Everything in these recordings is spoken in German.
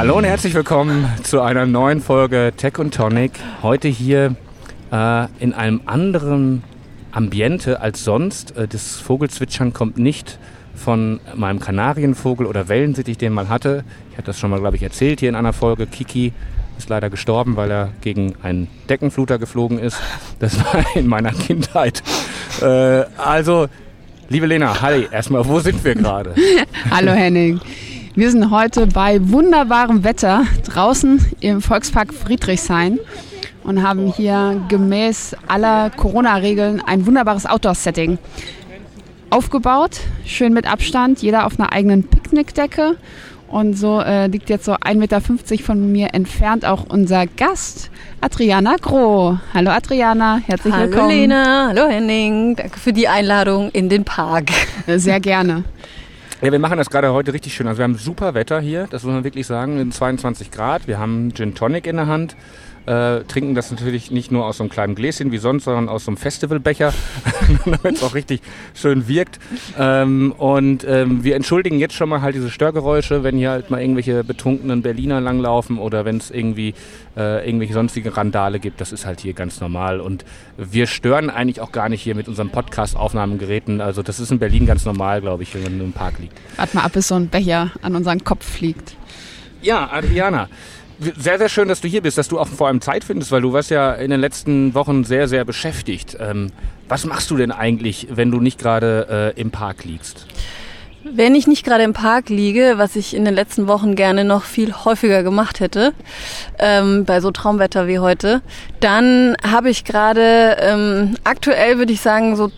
Hallo und herzlich willkommen zu einer neuen Folge Tech und Tonic. Heute hier äh, in einem anderen Ambiente als sonst. Äh, das Vogelzwitschern kommt nicht von meinem Kanarienvogel oder Wellensittich, den man hatte. Ich hatte das schon mal, glaube ich, erzählt hier in einer Folge. Kiki ist leider gestorben, weil er gegen einen Deckenfluter geflogen ist. Das war in meiner Kindheit. Äh, also, liebe Lena, hi, erstmal, wo sind wir gerade? Hallo Henning. Wir sind heute bei wunderbarem Wetter draußen im Volkspark Friedrichshain und haben hier gemäß aller Corona-Regeln ein wunderbares Outdoor-Setting aufgebaut. Schön mit Abstand, jeder auf einer eigenen Picknickdecke. Und so äh, liegt jetzt so 1,50 Meter von mir entfernt auch unser Gast, Adriana Groh. Hallo Adriana, herzlich hallo willkommen. Hallo Lena, hallo Henning, danke für die Einladung in den Park. Sehr gerne. Ja, wir machen das gerade heute richtig schön. Also wir haben super Wetter hier, das muss man wirklich sagen, 22 Grad. Wir haben Gin Tonic in der Hand äh, trinken das natürlich nicht nur aus so einem kleinen Gläschen wie sonst, sondern aus so einem Festivalbecher, damit es auch richtig schön wirkt. Ähm, und ähm, wir entschuldigen jetzt schon mal halt diese Störgeräusche, wenn hier halt mal irgendwelche betrunkenen Berliner langlaufen oder wenn es irgendwie äh, irgendwelche sonstige Randale gibt. Das ist halt hier ganz normal. Und wir stören eigentlich auch gar nicht hier mit unseren Podcast-Aufnahmegeräten. Also das ist in Berlin ganz normal, glaube ich, wenn man im Park liegt. Warte mal ab, bis so ein Becher an unseren Kopf fliegt. Ja, Adriana, sehr, sehr schön, dass du hier bist, dass du auch vor allem Zeit findest, weil du warst ja in den letzten Wochen sehr, sehr beschäftigt. Ähm, was machst du denn eigentlich, wenn du nicht gerade äh, im Park liegst? Wenn ich nicht gerade im Park liege, was ich in den letzten Wochen gerne noch viel häufiger gemacht hätte, ähm, bei so Traumwetter wie heute, dann habe ich gerade ähm, aktuell würde ich sagen so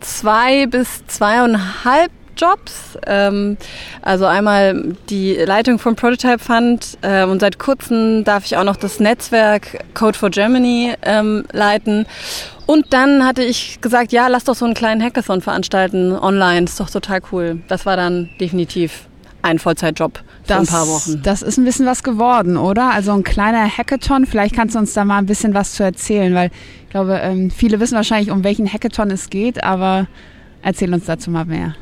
zwei bis zweieinhalb Jobs. Ähm, also einmal die Leitung vom Prototype Fund äh, und seit kurzem darf ich auch noch das Netzwerk Code for Germany ähm, leiten. Und dann hatte ich gesagt, ja, lass doch so einen kleinen Hackathon veranstalten online. Ist doch total cool. Das war dann definitiv ein Vollzeitjob das, ein paar Wochen. Das ist ein bisschen was geworden, oder? Also ein kleiner Hackathon. Vielleicht kannst du uns da mal ein bisschen was zu erzählen, weil ich glaube, ähm, viele wissen wahrscheinlich, um welchen Hackathon es geht, aber Erzähl uns dazu mal mehr.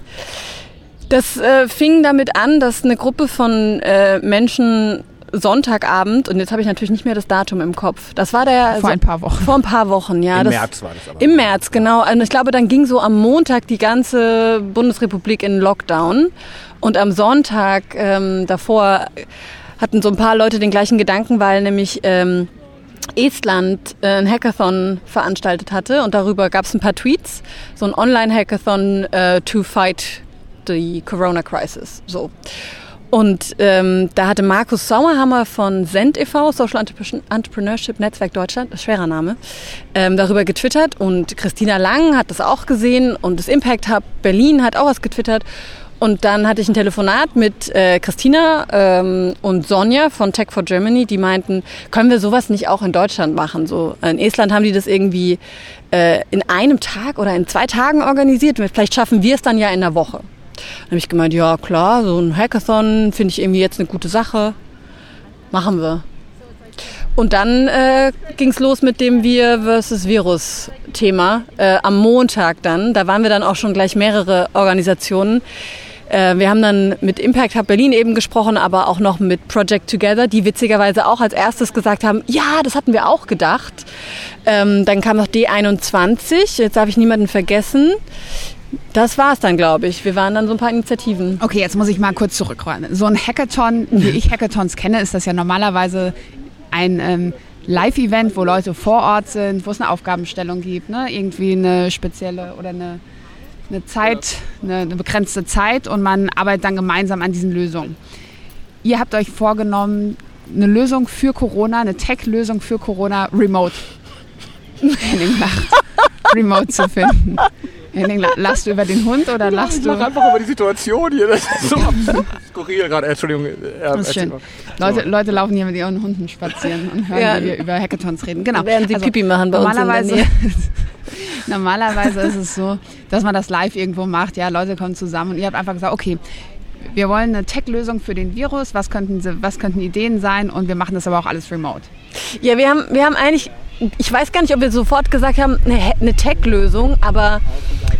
Das äh, fing damit an, dass eine Gruppe von äh, Menschen Sonntagabend, und jetzt habe ich natürlich nicht mehr das Datum im Kopf. Das war der. Vor ein paar Wochen. Vor ein paar Wochen, ja. Im das, März war das aber. Im März, genau. Und ich glaube, dann ging so am Montag die ganze Bundesrepublik in Lockdown. Und am Sonntag ähm, davor hatten so ein paar Leute den gleichen Gedanken, weil nämlich ähm, Estland äh, ein Hackathon veranstaltet hatte und darüber gab es ein paar Tweets, so ein Online-Hackathon uh, to fight the Corona Crisis. So. Und ähm, da hatte Markus Sauerhammer von Send e.V., Social Entrepreneurship Netzwerk Deutschland, schwerer Name, ähm, darüber getwittert und Christina Lang hat das auch gesehen und das Impact Hub Berlin hat auch was getwittert und dann hatte ich ein Telefonat mit äh, Christina ähm, und Sonja von Tech for Germany, die meinten, können wir sowas nicht auch in Deutschland machen? So in Estland haben die das irgendwie äh, in einem Tag oder in zwei Tagen organisiert. Vielleicht schaffen wir es dann ja in einer Woche. Dann habe ich gemeint, ja klar, so ein Hackathon finde ich irgendwie jetzt eine gute Sache. Machen wir. Und dann äh, ging es los mit dem Wir versus Virus-Thema äh, am Montag dann. Da waren wir dann auch schon gleich mehrere Organisationen. Äh, wir haben dann mit Impact Hub Berlin eben gesprochen, aber auch noch mit Project Together, die witzigerweise auch als erstes gesagt haben, ja, das hatten wir auch gedacht. Ähm, dann kam noch D21, jetzt darf ich niemanden vergessen. Das war es dann, glaube ich. Wir waren dann so ein paar Initiativen. Okay, jetzt muss ich mal kurz zurückräumen. So ein Hackathon, wie ich Hackathons kenne, ist das ja normalerweise ein ähm, Live-Event, wo Leute vor Ort sind, wo es eine Aufgabenstellung gibt, ne? irgendwie eine spezielle oder eine eine Zeit, eine, eine begrenzte Zeit und man arbeitet dann gemeinsam an diesen Lösungen. Ihr habt euch vorgenommen, eine Lösung für Corona, eine Tech-Lösung für Corona remote. Henning lacht. remote zu finden. Henning, lachst du über den Hund oder lachst ich du? Ich einfach über die Situation hier. Das ist so skurril gerade. Entschuldigung. Ja, das ist schön. Leute, Leute laufen hier mit ihren Hunden spazieren und hören, ja. wie wir über Hackathons reden. Genau. Werden sie also, Pipi machen bei normalerweise, uns Normalerweise ist es so, dass man das live irgendwo macht. Ja, Leute kommen zusammen und ihr habt einfach gesagt, okay, wir wollen eine Tech-Lösung für den Virus. Was könnten, was könnten Ideen sein? Und wir machen das aber auch alles remote. Ja, wir haben, wir haben eigentlich, ich weiß gar nicht, ob wir sofort gesagt haben, eine, eine Tech-Lösung, aber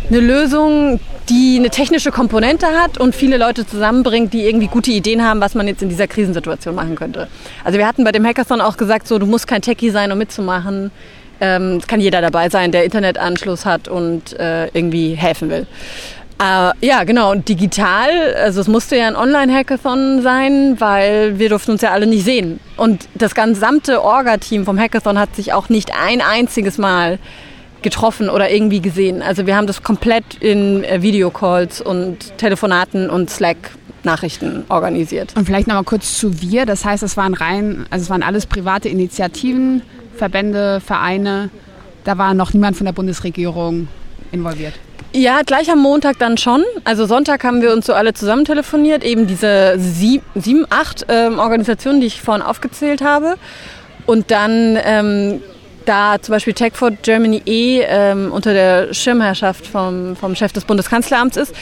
eine Lösung, die eine technische Komponente hat und viele Leute zusammenbringt, die irgendwie gute Ideen haben, was man jetzt in dieser Krisensituation machen könnte. Also wir hatten bei dem Hackathon auch gesagt, so du musst kein Techie sein, um mitzumachen. Ähm, kann jeder dabei sein, der Internetanschluss hat und äh, irgendwie helfen will. Äh, ja, genau. Und digital, also es musste ja ein Online-Hackathon sein, weil wir durften uns ja alle nicht sehen. Und das gesamte Orga-Team vom Hackathon hat sich auch nicht ein einziges Mal getroffen oder irgendwie gesehen. Also wir haben das komplett in äh, Videocalls und Telefonaten und Slack Nachrichten organisiert. Und vielleicht nochmal kurz zu wir. Das heißt, es waren rein, also es waren alles private Initiativen, Verbände, Vereine. Da war noch niemand von der Bundesregierung involviert. Ja, gleich am Montag dann schon. Also Sonntag haben wir uns so alle zusammen telefoniert, eben diese sieb, sieben, acht ähm, Organisationen, die ich vorhin aufgezählt habe. Und dann ähm, da zum Beispiel Tech for Germany E ähm, unter der Schirmherrschaft vom, vom Chef des Bundeskanzleramts ist,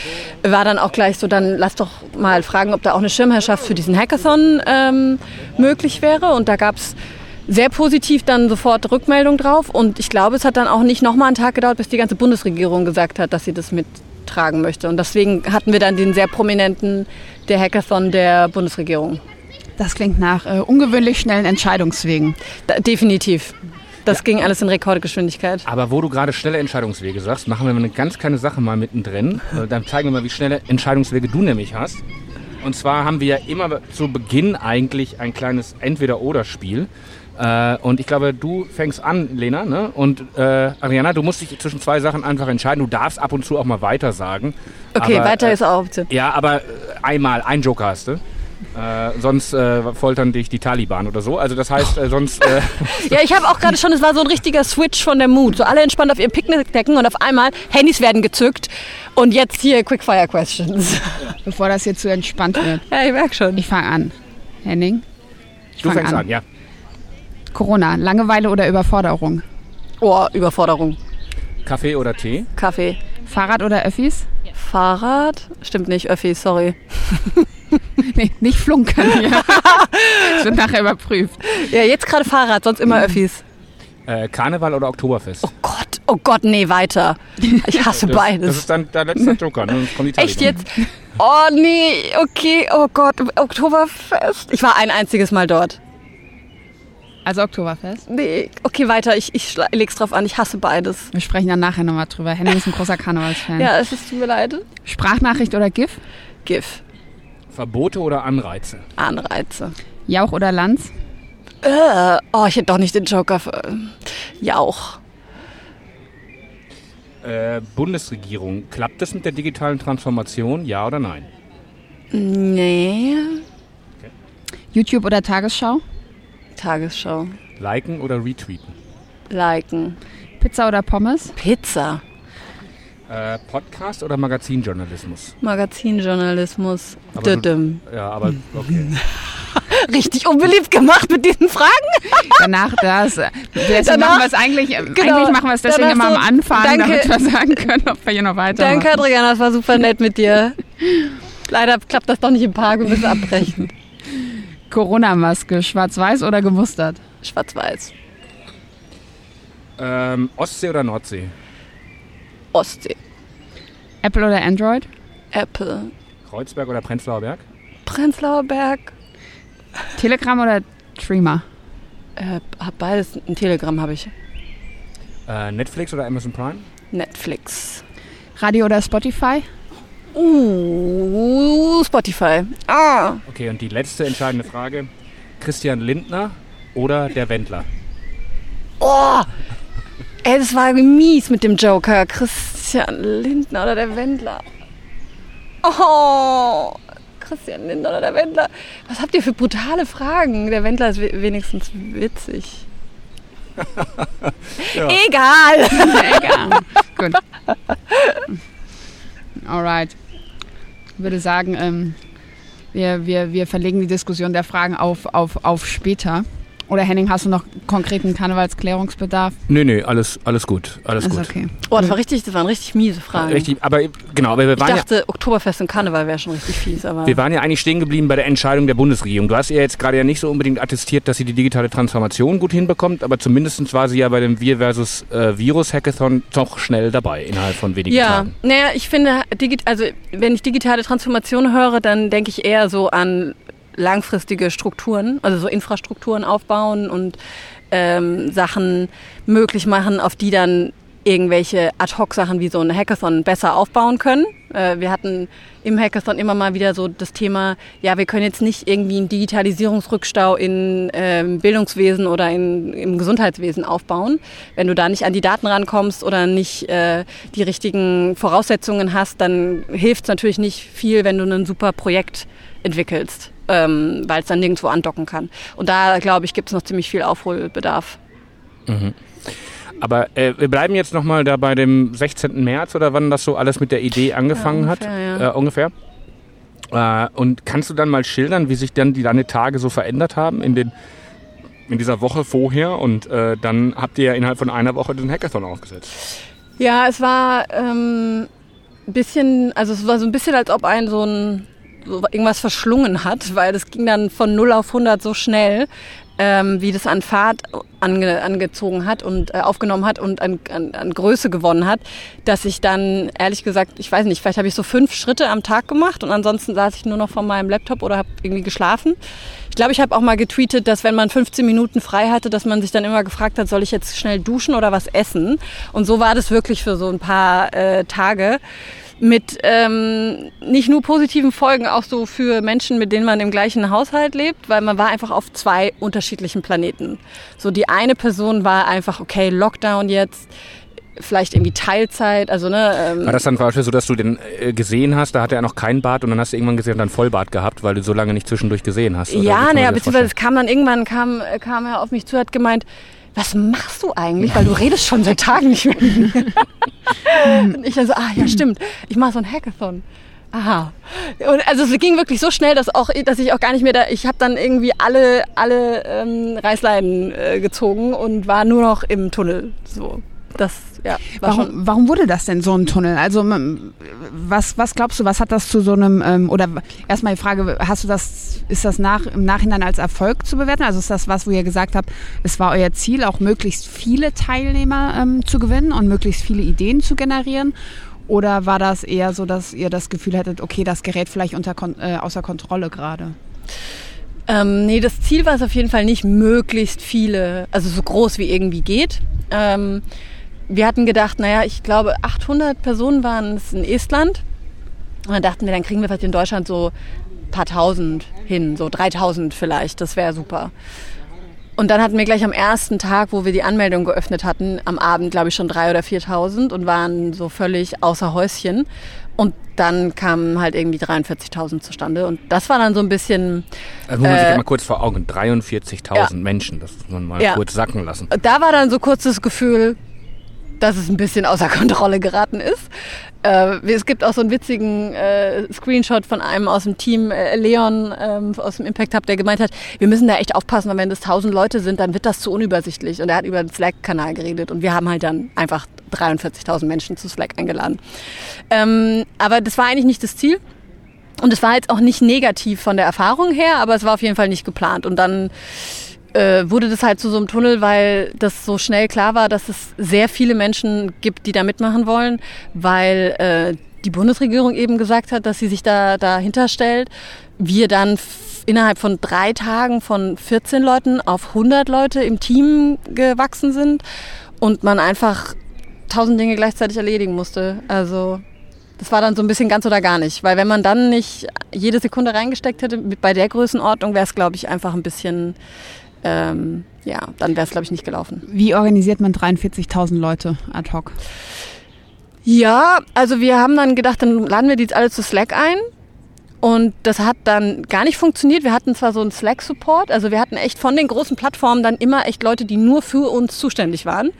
war dann auch gleich so, dann lass doch mal fragen, ob da auch eine Schirmherrschaft für diesen Hackathon ähm, möglich wäre. Und da gab es sehr positiv dann sofort Rückmeldung drauf. Und ich glaube, es hat dann auch nicht nochmal einen Tag gedauert, bis die ganze Bundesregierung gesagt hat, dass sie das mittragen möchte. Und deswegen hatten wir dann den sehr prominenten der Hackathon der Bundesregierung. Das klingt nach äh, ungewöhnlich schnellen Entscheidungswegen. Da, definitiv. Das ja. ging alles in Rekordgeschwindigkeit. Aber wo du gerade schnelle Entscheidungswege sagst, machen wir mal eine ganz kleine Sache mal mittendrin. Äh, dann zeigen wir mal, wie schnelle Entscheidungswege du nämlich hast. Und zwar haben wir ja immer zu Beginn eigentlich ein kleines Entweder-Oder-Spiel. Äh, und ich glaube, du fängst an, Lena, ne? Und äh, Ariana, du musst dich zwischen zwei Sachen einfach entscheiden. Du darfst ab und zu auch mal weiter sagen. Okay, aber, weiter äh, ist auch Option. Ja, aber äh, einmal, ein Joker hast du. Äh, sonst äh, foltern dich die Taliban oder so. Also das heißt, äh, sonst. Äh ja, ich habe auch gerade schon, es war so ein richtiger Switch von der Mut. So alle entspannt auf ihren Picknickdecken und auf einmal Handys werden gezückt und jetzt hier Quickfire Questions. Bevor das hier zu entspannt wird. Ja, ich merke schon. Ich fange an. Henning? Ich du fängst an. an, ja. Corona, Langeweile oder Überforderung? Oh, Überforderung. Kaffee oder Tee? Kaffee. Fahrrad oder Öffis? Fahrrad? Stimmt nicht, Öffis, sorry. nee, nicht flunkern hier. das wird nachher überprüft. Ja, jetzt gerade Fahrrad, sonst immer Öffis. Äh, Karneval oder Oktoberfest? Oh Gott, oh Gott, nee, weiter. Ich hasse das, beides. Das ist dann der letzte Joker. Ne? Echt jetzt? Oh nee, okay, oh Gott, Oktoberfest. Ich war ein einziges Mal dort. Also Oktoberfest? Nee, okay, weiter. Ich, ich leg's drauf an. Ich hasse beides. Wir sprechen dann nachher nochmal drüber. Henning ist ein großer Karnevalsfan. ja, es ist tut mir leid. Sprachnachricht oder GIF? GIF. Verbote oder Anreize? Anreize. Jauch oder Lanz? Äh, oh, ich hätte doch nicht den Joker für Jauch. Äh, Bundesregierung, klappt das mit der digitalen Transformation, ja oder nein? Nee. Okay. YouTube oder Tagesschau? Tagesschau. Liken oder retweeten? Liken. Pizza oder Pommes? Pizza. Äh, Podcast oder Magazinjournalismus? Magazinjournalismus. Aber du, ja, aber okay. Richtig unbeliebt gemacht mit diesen Fragen. Danach das. Deswegen danach, machen wir es eigentlich, genau, eigentlich machen wir es deswegen immer so, am Anfang, danke, damit wir sagen können, ob wir hier noch weiter. Danke, Adriana, das war super nett mit dir. Leider klappt das doch nicht im Park, wir müssen abbrechen. Corona-Maske, schwarz-weiß oder gemustert? Schwarz-weiß. Ähm, Ostsee oder Nordsee? Ostsee. Apple oder Android? Apple. Kreuzberg oder Prenzlauer Berg? Prenzlauer Berg. Telegram oder Streamer? Äh, hab beides. Ein Telegram habe ich. Äh, Netflix oder Amazon Prime? Netflix. Radio oder Spotify? Uh, Spotify. Ah. Okay, und die letzte entscheidende Frage. Christian Lindner oder der Wendler? Oh! Ey, das war mies mit dem Joker. Christian Lindner oder der Wendler. Oh! Christian Lindner oder der Wendler. Was habt ihr für brutale Fragen? Der Wendler ist wenigstens witzig. Egal. Egal. Gut. Alright würde sagen, ähm, wir, wir, wir verlegen die Diskussion der Fragen auf, auf, auf später. Oder Henning, hast du noch konkreten Karnevalsklärungsbedarf? Nö, nö, alles, alles gut. Alles Ist gut. okay. Oh, das war richtig, das waren richtig miese Fragen. Richtig, aber genau, aber wir ich waren, ja, dachte, Oktoberfest und Karneval wäre schon richtig fies, aber. wir waren ja eigentlich stehen geblieben bei der Entscheidung der Bundesregierung. Du hast ihr jetzt gerade ja nicht so unbedingt attestiert, dass sie die digitale Transformation gut hinbekommt, aber zumindest war sie ja bei dem Wir versus äh, Virus Hackathon doch schnell dabei innerhalb von wenigen Ja, Tagen. naja, ich finde, digit also wenn ich digitale Transformation höre, dann denke ich eher so an langfristige Strukturen, also so Infrastrukturen aufbauen und ähm, Sachen möglich machen, auf die dann irgendwelche Ad-Hoc-Sachen wie so ein Hackathon besser aufbauen können. Äh, wir hatten im Hackathon immer mal wieder so das Thema, ja, wir können jetzt nicht irgendwie einen Digitalisierungsrückstau in ähm, Bildungswesen oder in, im Gesundheitswesen aufbauen. Wenn du da nicht an die Daten rankommst oder nicht äh, die richtigen Voraussetzungen hast, dann hilft es natürlich nicht viel, wenn du ein super Projekt entwickelst, ähm, weil es dann nirgendwo andocken kann. Und da, glaube ich, gibt es noch ziemlich viel Aufholbedarf. Aber äh, wir bleiben jetzt nochmal da bei dem 16. März oder wann das so alles mit der Idee angefangen Ja, hat. ungefähr, ja. Äh, ungefähr. Äh, und kannst du dann mal schildern, wie sich dann die deine Tage so verändert haben in den in dieser Woche vorher und äh, dann habt ihr ja innerhalb von einer Woche den Hackathon aufgesetzt. Ja, es war ähm, ein bisschen, also es war so ein bisschen, als ob ein so ein irgendwas verschlungen hat, weil das ging dann von 0 auf 100 so schnell, ähm, wie das an Fahrt ange, angezogen hat und äh, aufgenommen hat und an, an, an Größe gewonnen hat, dass ich dann ehrlich gesagt, ich weiß nicht, vielleicht habe ich so fünf Schritte am Tag gemacht und ansonsten saß ich nur noch vor meinem Laptop oder habe irgendwie geschlafen. Ich glaube, ich habe auch mal getweetet, dass wenn man 15 Minuten frei hatte, dass man sich dann immer gefragt hat, soll ich jetzt schnell duschen oder was essen? Und so war das wirklich für so ein paar äh, Tage mit ähm, nicht nur positiven Folgen, auch so für Menschen, mit denen man im gleichen Haushalt lebt, weil man war einfach auf zwei unterschiedlichen Planeten. So die eine Person war einfach, okay, Lockdown jetzt, vielleicht irgendwie Teilzeit, also ne. Ähm, War das dann zum Beispiel so, dass du den äh, gesehen hast, da hatte er noch kein Bart und dann hast du irgendwann gesehen, dann Vollbart gehabt, weil du so lange nicht zwischendurch gesehen hast? oder Ja, naja, beziehungsweise es kam dann irgendwann, kam, äh, kam er auf mich zu, hat gemeint, was machst du eigentlich? Weil du redest schon seit Tagen nicht mehr mit mir. Und ich dann so, ah ja, stimmt, ich mache so ein Hackathon. Aha. Und also es ging wirklich so schnell, dass auch, dass ich auch gar nicht mehr da, ich habe dann irgendwie alle, alle ähm, Reißleinen äh, gezogen und war nur noch im Tunnel. So, das, ja, war schon. Warum, warum wurde das denn so ein Tunnel? Also m- was, was glaubst du, was hat das zu so einem, ähm, oder erstmal die Frage, hast du das, ist das nach, im Nachhinein als Erfolg zu bewerten? Also ist das was, wo ihr gesagt habt, es war euer Ziel, auch möglichst viele Teilnehmer ähm, zu gewinnen und möglichst viele Ideen zu generieren? Oder war das eher so, dass ihr das Gefühl hättet, okay, das gerät vielleicht unter, äh, außer Kontrolle gerade? Ähm, nee, das Ziel war es auf jeden Fall nicht, möglichst viele, also so groß wie irgendwie geht. Ähm, wir hatten gedacht, naja, ich glaube 800 Personen waren es in Estland. Und dann dachten wir, dann kriegen wir vielleicht in Deutschland so ein paar tausend hin, so 3000 vielleicht, das wäre super. Und dann hatten wir gleich am ersten Tag, wo wir die Anmeldung geöffnet hatten, am Abend, glaube ich, schon 3.000 oder 4.000 und waren so völlig außer Häuschen. Und dann kamen halt irgendwie 43.000 zustande. Und das war dann so ein bisschen, Das muss man sich äh, ja mal kurz vor Augen. 43.000 ja. Menschen, das muss man mal Ja. kurz sacken lassen. da war dann so kurz das Gefühl, dass es ein bisschen außer Kontrolle geraten ist. Äh, es gibt auch so einen witzigen äh, Screenshot von einem aus dem Team, äh, Leon ähm, aus dem Impact Hub, der gemeint hat, wir müssen da echt aufpassen, weil wenn das tausend Leute sind, dann wird das zu unübersichtlich. Und er hat über den Slack-Kanal geredet und wir haben halt dann einfach 43.000 Menschen zu Slack eingeladen. Ähm, aber das war eigentlich nicht das Ziel. Und es war jetzt auch nicht negativ von der Erfahrung her, aber es war auf jeden Fall nicht geplant. Und dann äh, wurde das halt zu so einem Tunnel, weil das so schnell klar war, dass es sehr viele Menschen gibt, die da mitmachen wollen, weil äh, die Bundesregierung eben gesagt hat, dass sie sich da dahinter stellt. Wir dann innerhalb von drei Tagen von 14 Leuten auf 100 Leute im Team gewachsen sind und man einfach tausend Dinge gleichzeitig erledigen musste. Also das war dann so ein bisschen ganz oder gar nicht, weil wenn man dann nicht jede Sekunde reingesteckt hätte, bei der Größenordnung wäre es, glaube ich, einfach ein bisschen, ähm, ja, dann wäre es, glaube ich, nicht gelaufen. Wie organisiert man 43.000 Leute ad hoc? Ja, also wir haben dann gedacht, dann laden wir die jetzt alle zu Slack ein. Und das hat dann gar nicht funktioniert. Wir hatten zwar so einen Slack-Support, also wir hatten echt von den großen Plattformen dann immer echt Leute, die nur für uns zuständig waren.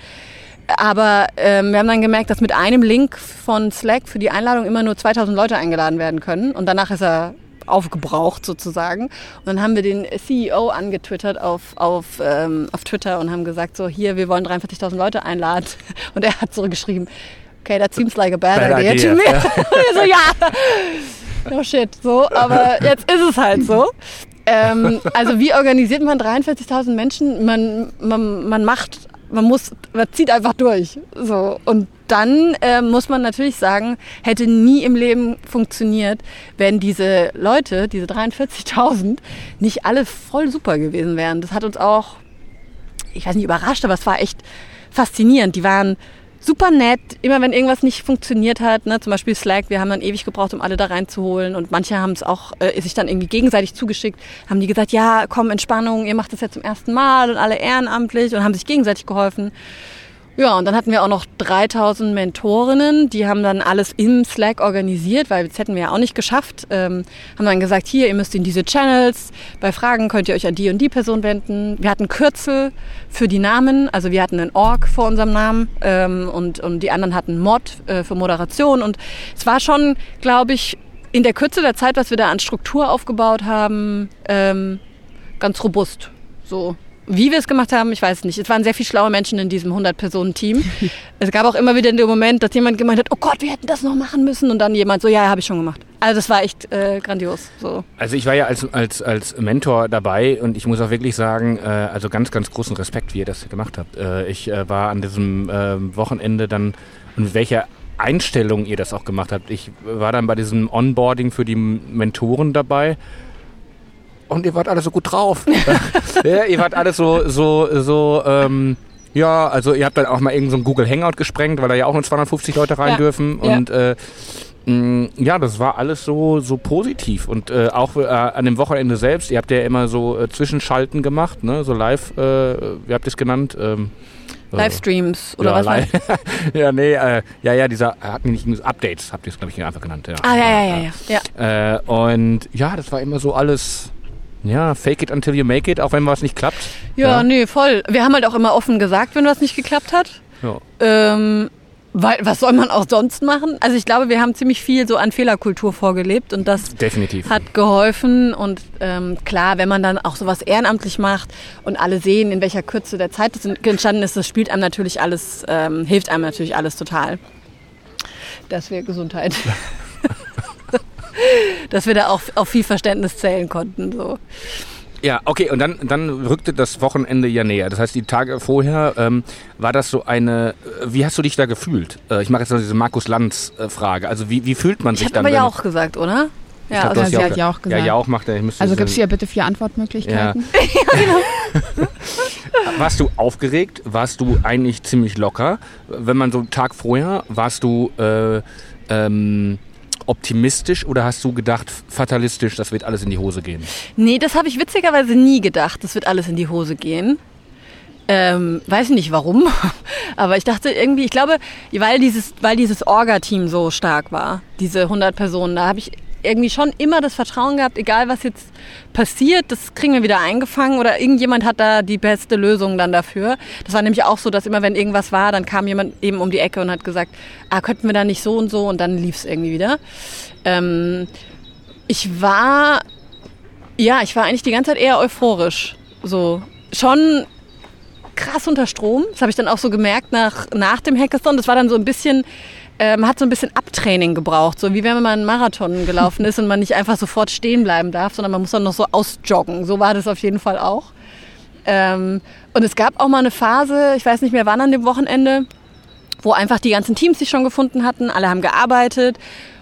Aber ähm, wir haben dann gemerkt, dass mit einem Link von Slack für die Einladung immer nur 2000 Leute eingeladen werden können. Und danach ist er aufgebraucht sozusagen. Und dann haben wir den CEO angetwittert auf, auf, ähm, auf Twitter und haben gesagt, so hier, wir wollen 43.000 Leute einladen. Und er hat zurückgeschrieben, okay, that seems like a bad, Bad idea, idea. to me. so, ja, no shit, so, aber jetzt ist es halt so. Ähm, also wie organisiert man 43.000 Menschen? Man, man, man macht, man muss, man zieht einfach durch. So. Und dann äh, muss man natürlich sagen, hätte nie im Leben funktioniert, wenn diese Leute, diese 43.000, nicht alle voll super gewesen wären. Das hat uns auch, ich weiß nicht, überrascht, aber es war echt faszinierend. Die waren super nett, immer wenn irgendwas nicht funktioniert hat, ne, zum Beispiel Slack, wir haben dann ewig gebraucht, um alle da reinzuholen und manche haben es auch äh, sich dann irgendwie gegenseitig zugeschickt, haben die gesagt, ja, komm, Entspannung, ihr macht das ja zum ersten Mal und alle ehrenamtlich und haben sich gegenseitig geholfen. Ja, und dann hatten wir auch noch 3000 Mentorinnen, die haben dann alles im Slack organisiert, weil das hätten wir ja auch nicht geschafft. Ähm, haben dann gesagt, hier, ihr müsst in diese Channels, bei Fragen könnt ihr euch an die und die Person wenden. Wir hatten Kürzel für die Namen, also wir hatten einen Org vor unserem Namen ähm, und, und die anderen hatten Mod äh, für Moderation. Und es war schon, glaube ich, in der Kürze der Zeit, was wir da an Struktur aufgebaut haben, ähm, ganz robust. So. Wie wir es gemacht haben, ich weiß nicht. Es waren sehr viele schlaue Menschen in diesem 100-Personen-Team. es gab auch immer wieder den Moment, dass jemand gemeint hat, oh Gott, wir hätten das noch machen müssen. Und dann jemand so, ja, ja habe ich schon gemacht. Also das war echt äh, grandios. So. Also ich war ja als, als, als Mentor dabei und ich muss auch wirklich sagen, äh, also ganz, ganz großen Respekt, wie ihr das gemacht habt. Äh, ich äh, war an diesem äh, Wochenende dann, und mit welcher Einstellung ihr das auch gemacht habt. Ich war dann bei diesem Onboarding für die Mentoren dabei und ihr wart alle so gut drauf. ja, ihr wart alle so, so, so, ähm, ja, also ihr habt dann auch mal irgendein so Google Hangout gesprengt, weil da ja auch nur 250 Leute rein Ja. dürfen. Ja. Und äh, mh, ja, das war alles so, so positiv. Und äh, auch äh, an dem Wochenende selbst, ihr habt ja immer so äh, Zwischenschalten gemacht, ne? So live, äh, wie habt ihr es genannt? Ähm, äh, Livestreams oder ja, was? li ja, nee, äh, ja, ja, dieser, hat mir nicht Updates, habt ihr es, glaube ich, einfach genannt. Ja. Ah, ja, ja, ja, ja. ja. Äh, und ja, das war immer so alles, ja, fake it until you make it, auch wenn was nicht klappt. Ja, Ja. nee, voll. Wir haben halt auch immer offen gesagt, wenn was nicht geklappt hat. Ja. Ähm, weil, was soll man auch sonst machen? Also ich glaube, wir haben ziemlich viel so an Fehlerkultur vorgelebt und das Definitiv. hat geholfen. Und ähm, klar, wenn man dann auch sowas ehrenamtlich macht und alle sehen, in welcher Kürze der Zeit das entstanden ist, das spielt einem natürlich alles, ähm, hilft einem natürlich alles total. Das wäre Gesundheit. Dass wir da auch auf viel Verständnis zählen konnten. So. Ja, okay, und dann, dann rückte das Wochenende ja näher. Das heißt, die Tage vorher ähm, war das so eine, äh, wie hast du dich da gefühlt? Äh, ich mache jetzt noch diese Markus Lanz-Frage. Also wie, wie fühlt man Ich sich habe dann? aber ja auch gesagt, oder? Ich Ja, glaub, Ja, sie hat ja auch gesagt. Ja, ja auch macht er. Also so- gibst du ihr bitte vier Antwortmöglichkeiten? Warst du aufgeregt? Warst du eigentlich ziemlich locker? Wenn man so einen Tag vorher, warst du äh, ähm, optimistisch oder hast du gedacht, fatalistisch, das wird alles in die Hose gehen? Nee, das habe ich witzigerweise nie gedacht. Das wird alles in die Hose gehen. Ähm, weiß nicht warum, aber ich dachte irgendwie, ich glaube, weil dieses, weil dieses Orga-Team so stark war, diese 100 Personen, da habe ich irgendwie schon immer das Vertrauen gehabt, egal was jetzt passiert, das kriegen wir wieder eingefangen oder irgendjemand hat da die beste Lösung dann dafür. Das war nämlich auch so, dass immer wenn irgendwas war, dann kam jemand eben um die Ecke und hat gesagt, ah, könnten wir da nicht so und so und dann lief es irgendwie wieder. Ähm, ich war ja, ich war eigentlich die ganze Zeit eher euphorisch. So schon krass unter Strom. Das habe ich dann auch so gemerkt nach, nach dem Hackathon. Das war dann so ein bisschen, äh, man hat so ein bisschen Abtraining gebraucht. So wie wenn man einen Marathon gelaufen ist und man nicht einfach sofort stehen bleiben darf, sondern man muss dann noch so ausjoggen. So war das auf jeden Fall auch. Ähm, und es gab auch mal eine Phase, ich weiß nicht mehr wann an dem Wochenende, wo einfach die ganzen Teams sich schon gefunden hatten, alle haben gearbeitet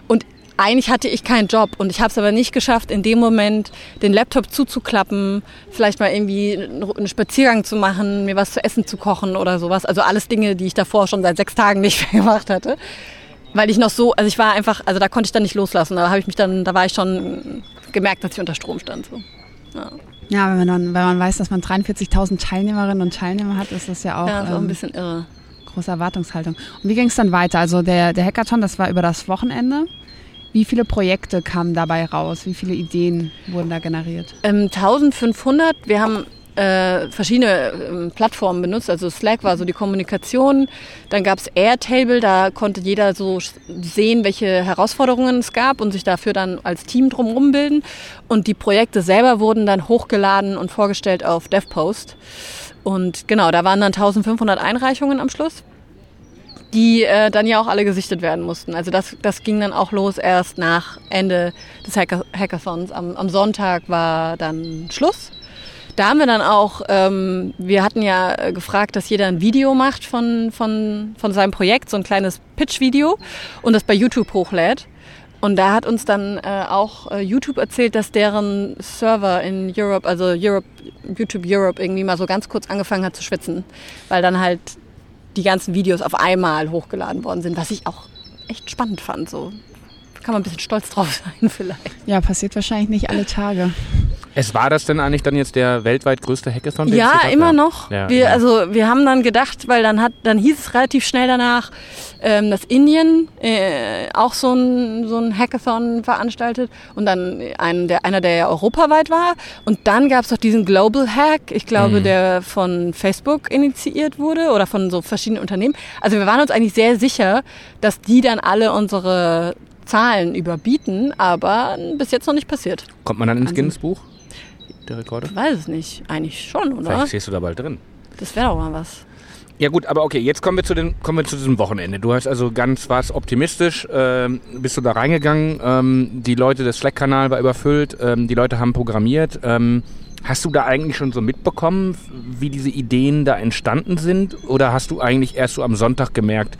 und eigentlich hatte ich keinen Job und ich habe es aber nicht geschafft, in dem Moment den Laptop zuzuklappen, vielleicht mal irgendwie einen Spaziergang zu machen, mir was zu essen zu kochen oder sowas. Also alles Dinge, die ich davor schon seit sechs Tagen nicht mehr gemacht hatte. Weil ich noch so, also ich war einfach, also da konnte ich dann nicht loslassen. Da habe ich mich dann, da war ich schon gemerkt, dass ich unter Strom stand. So. Ja, Ja, wenn man, dann, wenn man weiß, dass man 43.000 Teilnehmerinnen und Teilnehmer hat, ist das ja auch ja so ein ähm, bisschen irre. große Erwartungshaltung. Und wie ging es dann weiter? Also der, der Hackathon, das war über das Wochenende. Wie viele Projekte kamen dabei raus? Wie viele Ideen wurden da generiert? Ähm, 1500, wir haben äh, verschiedene äh, Plattformen benutzt. Also Slack war so die Kommunikation. Dann gab es Airtable, da konnte jeder so sehen, welche Herausforderungen es gab und sich dafür dann als Team drumherum bilden. Und die Projekte selber wurden dann hochgeladen und vorgestellt auf DevPost. Und genau, da waren dann 1500 Einreichungen am Schluss die äh, dann ja auch alle gesichtet werden mussten. Also das, das ging dann auch los erst nach Ende des Hackathons. Am, am Sonntag war dann Schluss. Da haben wir dann auch, ähm, wir hatten ja äh, gefragt, dass jeder ein Video macht von, von, von seinem Projekt, so ein kleines Pitch-Video und das bei YouTube hochlädt. Und da hat uns dann äh, auch äh, YouTube erzählt, dass deren Server in Europe, also Europe, YouTube Europe irgendwie mal so ganz kurz angefangen hat zu schwitzen, weil dann halt die ganzen Videos auf einmal hochgeladen worden sind, was ich auch echt spannend fand. So kann man ein bisschen stolz drauf sein vielleicht. Ja, passiert wahrscheinlich nicht alle Tage. Es war das denn eigentlich dann jetzt der weltweit größte Hackathon? Ja, immer noch. Ja, wir, ja. Also wir haben dann gedacht, weil dann hat, dann hieß es relativ schnell danach, ähm, dass Indien äh, auch so ein, so ein Hackathon veranstaltet und dann ein, der, einer, der ja europaweit war. Und dann gab es doch diesen Global Hack, ich glaube, mhm. der von Facebook initiiert wurde oder von so verschiedenen Unternehmen. Also wir waren uns eigentlich sehr sicher, dass die dann alle unsere Zahlen überbieten, aber bis jetzt noch nicht passiert. Kommt man dann ins also, Guinness-Buch der Rekorde? Ich weiß es nicht. Eigentlich schon, oder? Vielleicht stehst du da bald drin. Das wäre doch mal was. Ja gut, aber okay, jetzt kommen wir zu, den, kommen wir zu diesem Wochenende. Du hast also ganz was optimistisch, ähm, bist du da reingegangen, ähm, die Leute, des Slack-Kanal war überfüllt, ähm, die Leute haben programmiert. Ähm, hast du da eigentlich schon so mitbekommen, wie diese Ideen da entstanden sind? Oder hast du eigentlich erst so am Sonntag gemerkt,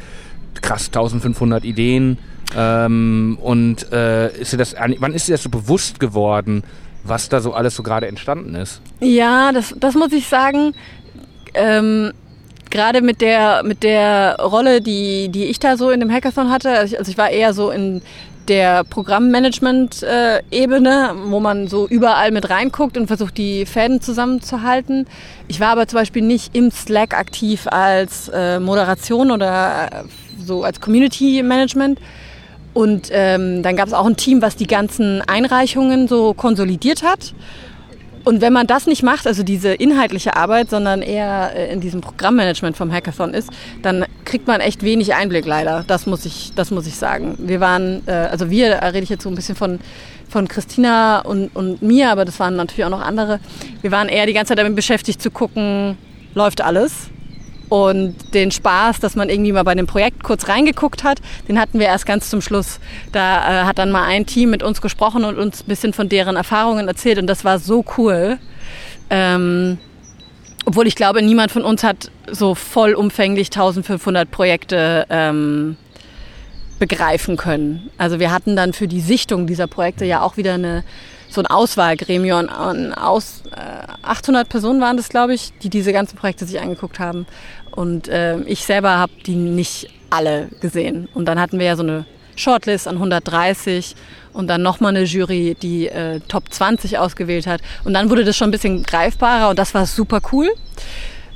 krass, 1500 Ideen, ähm, und äh, ist dir das, wann ist dir das so bewusst geworden, was da so alles so gerade entstanden ist? Ja, das, das muss ich sagen. Ähm, gerade mit der, mit der Rolle, die, die ich da so in dem Hackathon hatte, also ich, also ich war eher so in der Programmmanagement-Ebene, wo man so überall mit reinguckt und versucht, die Fäden zusammenzuhalten. Ich war aber zum Beispiel nicht im Slack aktiv als äh, Moderation oder äh, so als Community Management, und ähm, dann gab es auch ein Team, was die ganzen Einreichungen so konsolidiert hat. Und wenn man das nicht macht, also diese inhaltliche Arbeit, sondern eher äh, in diesem Programmmanagement vom Hackathon ist, dann kriegt man echt wenig Einblick leider. Das muss ich, das muss ich sagen. Wir waren, äh, also wir, da rede ich jetzt so ein bisschen von, von Christina und, und mir, aber das waren natürlich auch noch andere. Wir waren eher die ganze Zeit damit beschäftigt zu gucken, läuft alles. Und den Spaß, dass man irgendwie mal bei dem Projekt kurz reingeguckt hat, den hatten wir erst ganz zum Schluss. Da äh, hat dann mal ein Team mit uns gesprochen und uns ein bisschen von deren Erfahrungen erzählt und das war so cool. Ähm, obwohl ich glaube, niemand von uns hat so vollumfänglich 1500 Projekte ähm, begreifen können. Also wir hatten dann für die Sichtung dieser Projekte ja auch wieder eine so ein Auswahlgremium an aus, äh, 800 Personen waren das, glaube ich, die diese ganzen Projekte sich angeguckt haben. Und äh, ich selber habe die nicht alle gesehen. Und dann hatten wir ja so eine Shortlist an 130 und dann nochmal eine Jury, die äh, Top 20 ausgewählt hat. Und dann wurde das schon ein bisschen greifbarer und das war super cool.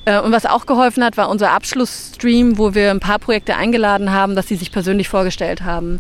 Äh, und was auch geholfen hat, war unser Abschlussstream, wo wir ein paar Projekte eingeladen haben, dass sie sich persönlich vorgestellt haben.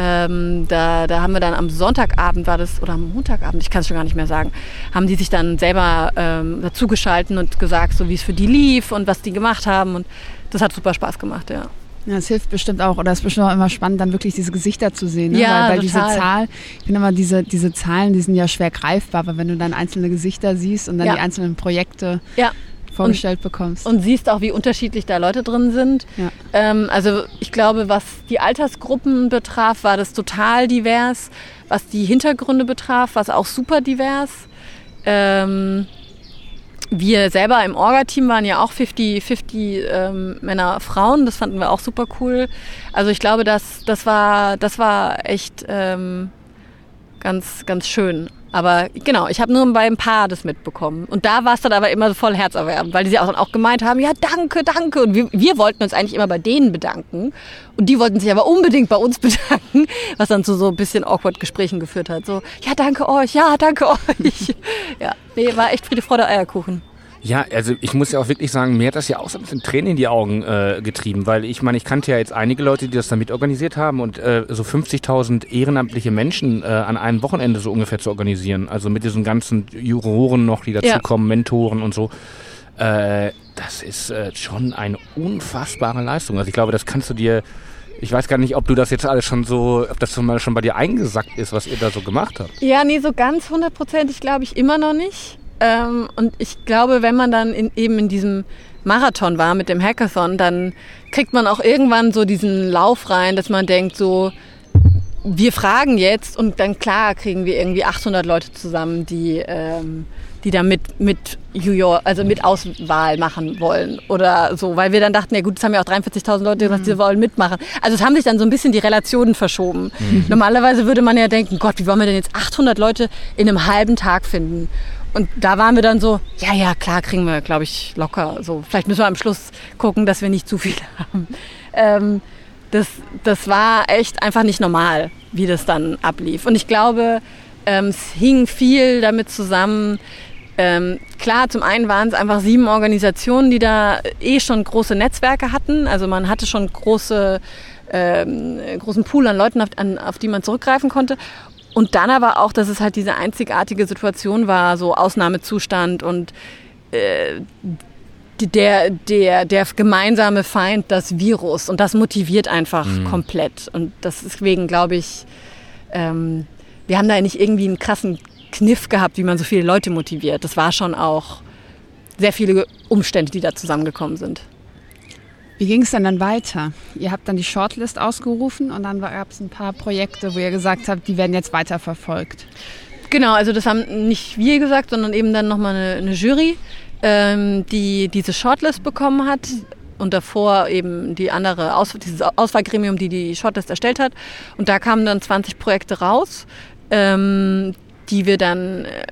Ähm, da, da haben wir dann am Sonntagabend war das oder am Montagabend, ich kann es schon gar nicht mehr sagen, haben die sich dann selber ähm, dazugeschalten und gesagt, so wie es für die lief und was die gemacht haben. Und das hat super Spaß gemacht, ja. Ja, es hilft bestimmt auch, oder es ist bestimmt auch immer spannend, dann wirklich diese Gesichter zu sehen. Ne? Ja, weil, weil diese Zahl, ich finde immer, diese, diese Zahlen, die sind ja schwer greifbar, aber wenn du dann einzelne Gesichter siehst und dann ja. die einzelnen Projekte, ja vorgestellt und, bekommst. Und siehst auch, wie unterschiedlich da Leute drin sind. Ja. Ähm, also ich glaube, was die Altersgruppen betraf, war das total divers. Was die Hintergründe betraf, war es auch super divers. Ähm, wir selber im Orga-Team waren ja auch 50-50 ähm, Männer, Frauen. Das fanden wir auch super cool. Also ich glaube, das, das, war, das war echt ähm, ganz, ganz schön. Aber genau, ich habe nur bei ein paar das mitbekommen. Und da war es dann aber immer voll herzerwärmend, weil die sich auch, auch gemeint haben, ja, danke, danke. Und wir, wir wollten uns eigentlich immer bei denen bedanken. Und die wollten sich aber unbedingt bei uns bedanken, was dann zu so ein bisschen awkward Gesprächen geführt hat. So, ja, danke euch, ja, danke euch. ja, nee, war echt Friede, Freude, Eierkuchen. Ja, also ich muss ja auch wirklich sagen, mir hat das ja auch so ein bisschen Tränen in die Augen äh, getrieben, weil ich meine, ich kannte ja jetzt einige Leute, die das da mitorganisiert haben und äh, so 50.000 ehrenamtliche Menschen äh, an einem Wochenende so ungefähr zu organisieren, also mit diesen ganzen Juroren noch, die dazukommen, ja. Mentoren und so. Äh, das ist äh, schon eine unfassbare Leistung. Also ich glaube, das kannst du dir ich weiß gar nicht, ob du das jetzt alles schon so, ob das mal schon bei dir eingesackt ist, was ihr da so gemacht habt. Ja, nee, so ganz hundertprozentig glaube ich immer noch nicht. Ähm, und ich glaube, wenn man dann in, eben in diesem Marathon war mit dem Hackathon, dann kriegt man auch irgendwann so diesen Lauf rein, dass man denkt so, wir fragen jetzt und dann klar kriegen wir irgendwie 800 Leute zusammen, die ähm, die da mit, mit also mit Auswahl machen wollen oder so, weil wir dann dachten, ja gut, es haben ja auch 43.000 Leute gesagt, die mhm. wollen mitmachen. Also es haben sich dann so ein bisschen die Relationen verschoben. Mhm. Normalerweise würde man ja denken, Gott, wie wollen wir denn jetzt 800 Leute in einem halben Tag finden? Und da waren wir dann so, ja, ja, klar, kriegen wir, glaube ich, locker. So, vielleicht müssen wir am Schluss gucken, dass wir nicht zu viele haben. Ähm, das, das war echt einfach nicht normal, wie das dann ablief. Und ich glaube, ähm, es hing viel damit zusammen. Ähm, klar, zum einen waren es einfach sieben Organisationen, die da eh schon große Netzwerke hatten. Also man hatte schon große, ähm, großen Pool an Leuten, auf, an, auf die man zurückgreifen konnte. Und dann aber auch, dass es halt diese einzigartige Situation war, so Ausnahmezustand und äh, der, der, der gemeinsame Feind, das Virus. Und das motiviert einfach mhm. komplett. Und deswegen glaube ich, ähm, wir haben da nicht irgendwie einen krassen Kniff gehabt, wie man so viele Leute motiviert. Das war schon auch sehr viele Umstände, die da zusammengekommen sind. Wie ging es denn dann weiter? Ihr habt dann die Shortlist ausgerufen und dann gab es ein paar Projekte, wo ihr gesagt habt, die werden jetzt weiterverfolgt. Genau, also das haben nicht wir gesagt, sondern eben dann nochmal eine, eine Jury, ähm, die diese Shortlist bekommen hat und davor eben die andere Aus dieses Auswahlgremium, die die Shortlist erstellt hat. Und da kamen dann 20 Projekte raus, ähm, die wir dann äh,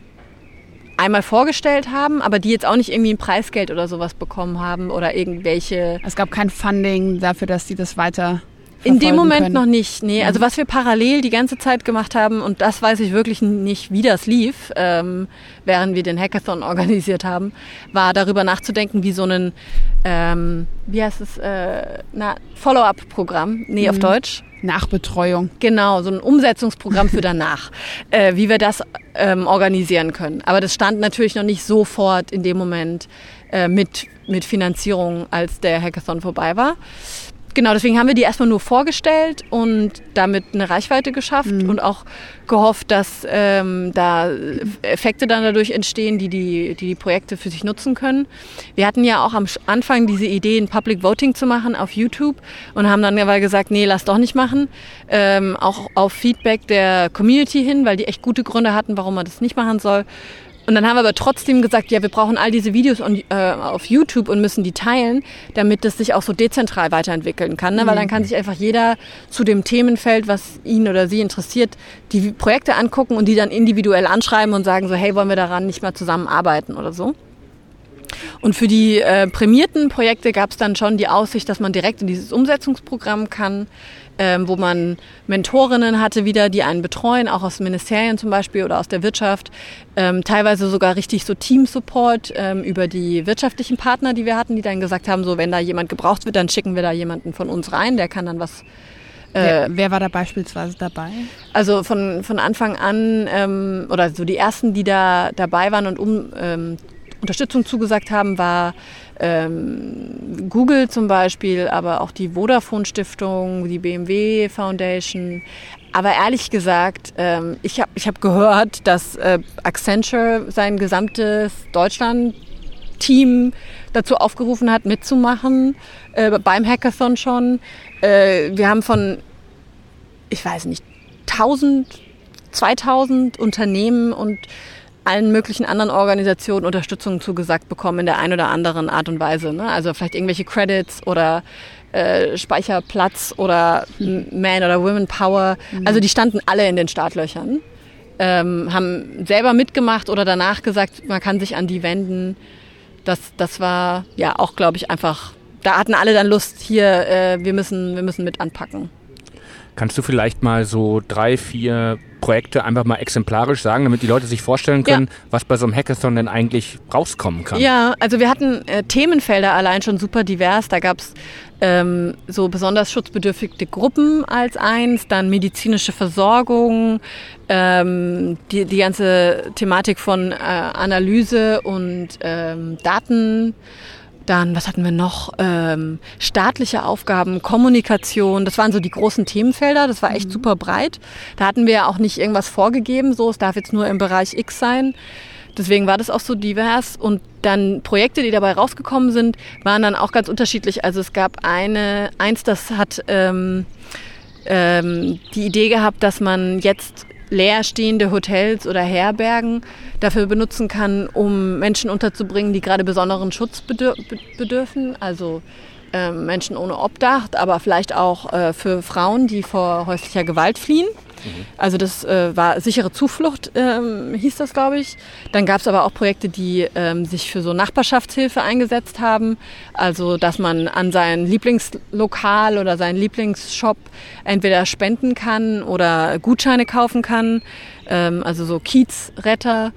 einmal vorgestellt haben, aber die jetzt auch nicht irgendwie ein Preisgeld oder sowas bekommen haben oder irgendwelche. Es gab kein Funding dafür, dass die das weiter. In dem Moment können. noch nicht. Nee, also was wir parallel die ganze Zeit gemacht haben, und das weiß ich wirklich nicht, wie das lief, ähm, während wir den Hackathon organisiert haben, war darüber nachzudenken, wie so ein, ähm, wie heißt es, äh, Follow-up-Programm, nee, mhm. auf Deutsch, Nachbetreuung. Genau, so ein Umsetzungsprogramm für danach, äh, wie wir das ähm, organisieren können. Aber das stand natürlich noch nicht sofort in dem Moment äh, mit, mit Finanzierung, als der Hackathon vorbei war. Genau, deswegen haben wir die erstmal nur vorgestellt und damit eine Reichweite geschafft mhm. und auch gehofft, dass ähm, da Effekte dann dadurch entstehen, die die, die die Projekte für sich nutzen können. Wir hatten ja auch am Anfang diese Idee, ein Public Voting zu machen auf YouTube und haben dann aber gesagt, nee, lass doch nicht machen. Ähm, auch auf Feedback der Community hin, weil die echt gute Gründe hatten, warum man das nicht machen soll. Und dann haben wir aber trotzdem gesagt, ja, wir brauchen all diese Videos on, äh, auf YouTube und müssen die teilen, damit das sich auch so dezentral weiterentwickeln kann. Ne? Mhm. Weil dann kann sich einfach jeder zu dem Themenfeld, was ihn oder sie interessiert, die Projekte angucken und die dann individuell anschreiben und sagen so, hey, wollen wir daran nicht mal zusammenarbeiten oder so. Und für die äh, prämierten Projekte gab es dann schon die Aussicht, dass man direkt in dieses Umsetzungsprogramm kann ähm, wo man Mentorinnen hatte wieder, die einen betreuen, auch aus Ministerien zum Beispiel oder aus der Wirtschaft. Ähm, teilweise sogar richtig so Team-Support ähm, über die wirtschaftlichen Partner, die wir hatten, die dann gesagt haben, so wenn da jemand gebraucht wird, dann schicken wir da jemanden von uns rein, der kann dann was äh, Wer, wer, war da beispielsweise dabei? Also von, von Anfang an ähm, oder so die ersten, die da dabei waren und um, ähm, Unterstützung zugesagt haben, war ähm, Google zum Beispiel, aber auch die Vodafone Stiftung, die BMW Foundation. Aber ehrlich gesagt, ähm, ich habe ich hab gehört, dass äh, Accenture sein gesamtes Deutschland-Team dazu aufgerufen hat, mitzumachen, äh, beim Hackathon schon. Äh, wir haben von, ich weiß nicht, 1000, 2000 Unternehmen und allen möglichen anderen Organisationen Unterstützung zugesagt bekommen in der einen oder anderen Art und Weise. Ne? Also vielleicht irgendwelche Credits oder äh, Speicherplatz oder Man oder Women Power. Mhm. Also die standen alle in den Startlöchern, ähm, haben selber mitgemacht oder danach gesagt, man kann sich an die wenden. Das, das war ja auch, glaube ich, einfach, da hatten alle dann Lust, hier, äh, wir, müssen, wir müssen mit anpacken. Kannst du vielleicht mal so drei, vier Projekte einfach mal exemplarisch sagen, damit die Leute sich vorstellen können, ja. was bei so einem Hackathon denn eigentlich rauskommen kann? Ja, also wir hatten äh, Themenfelder allein schon super divers. Da gab es ähm, so besonders schutzbedürftige Gruppen als eins, dann medizinische Versorgung, ähm, die, die ganze Thematik von äh, Analyse und ähm, Daten. Dann, was hatten wir noch? Ähm, staatliche Aufgaben, Kommunikation. Das waren so die großen Themenfelder. Das war echt mhm. super breit. Da hatten wir ja auch nicht irgendwas vorgegeben. So, es darf jetzt nur im Bereich X sein. Deswegen war das auch so divers. Und dann Projekte, die dabei rausgekommen sind, waren dann auch ganz unterschiedlich. Also es gab eine, eins, das hat ähm, ähm, die Idee gehabt, dass man jetzt leerstehende Hotels oder Herbergen dafür benutzen kann, um Menschen unterzubringen, die gerade besonderen Schutz bedürfen. Also Menschen ohne Obdach, aber vielleicht auch äh, für Frauen, die vor häuslicher Gewalt fliehen. Mhm. Also das äh, war sichere Zuflucht, ähm, hieß das, glaube ich. Dann gab es aber auch Projekte, die ähm, sich für so Nachbarschaftshilfe eingesetzt haben. Also dass man an sein Lieblingslokal oder seinen Lieblingsshop entweder spenden kann oder Gutscheine kaufen kann. Ähm, also so Kiezretter.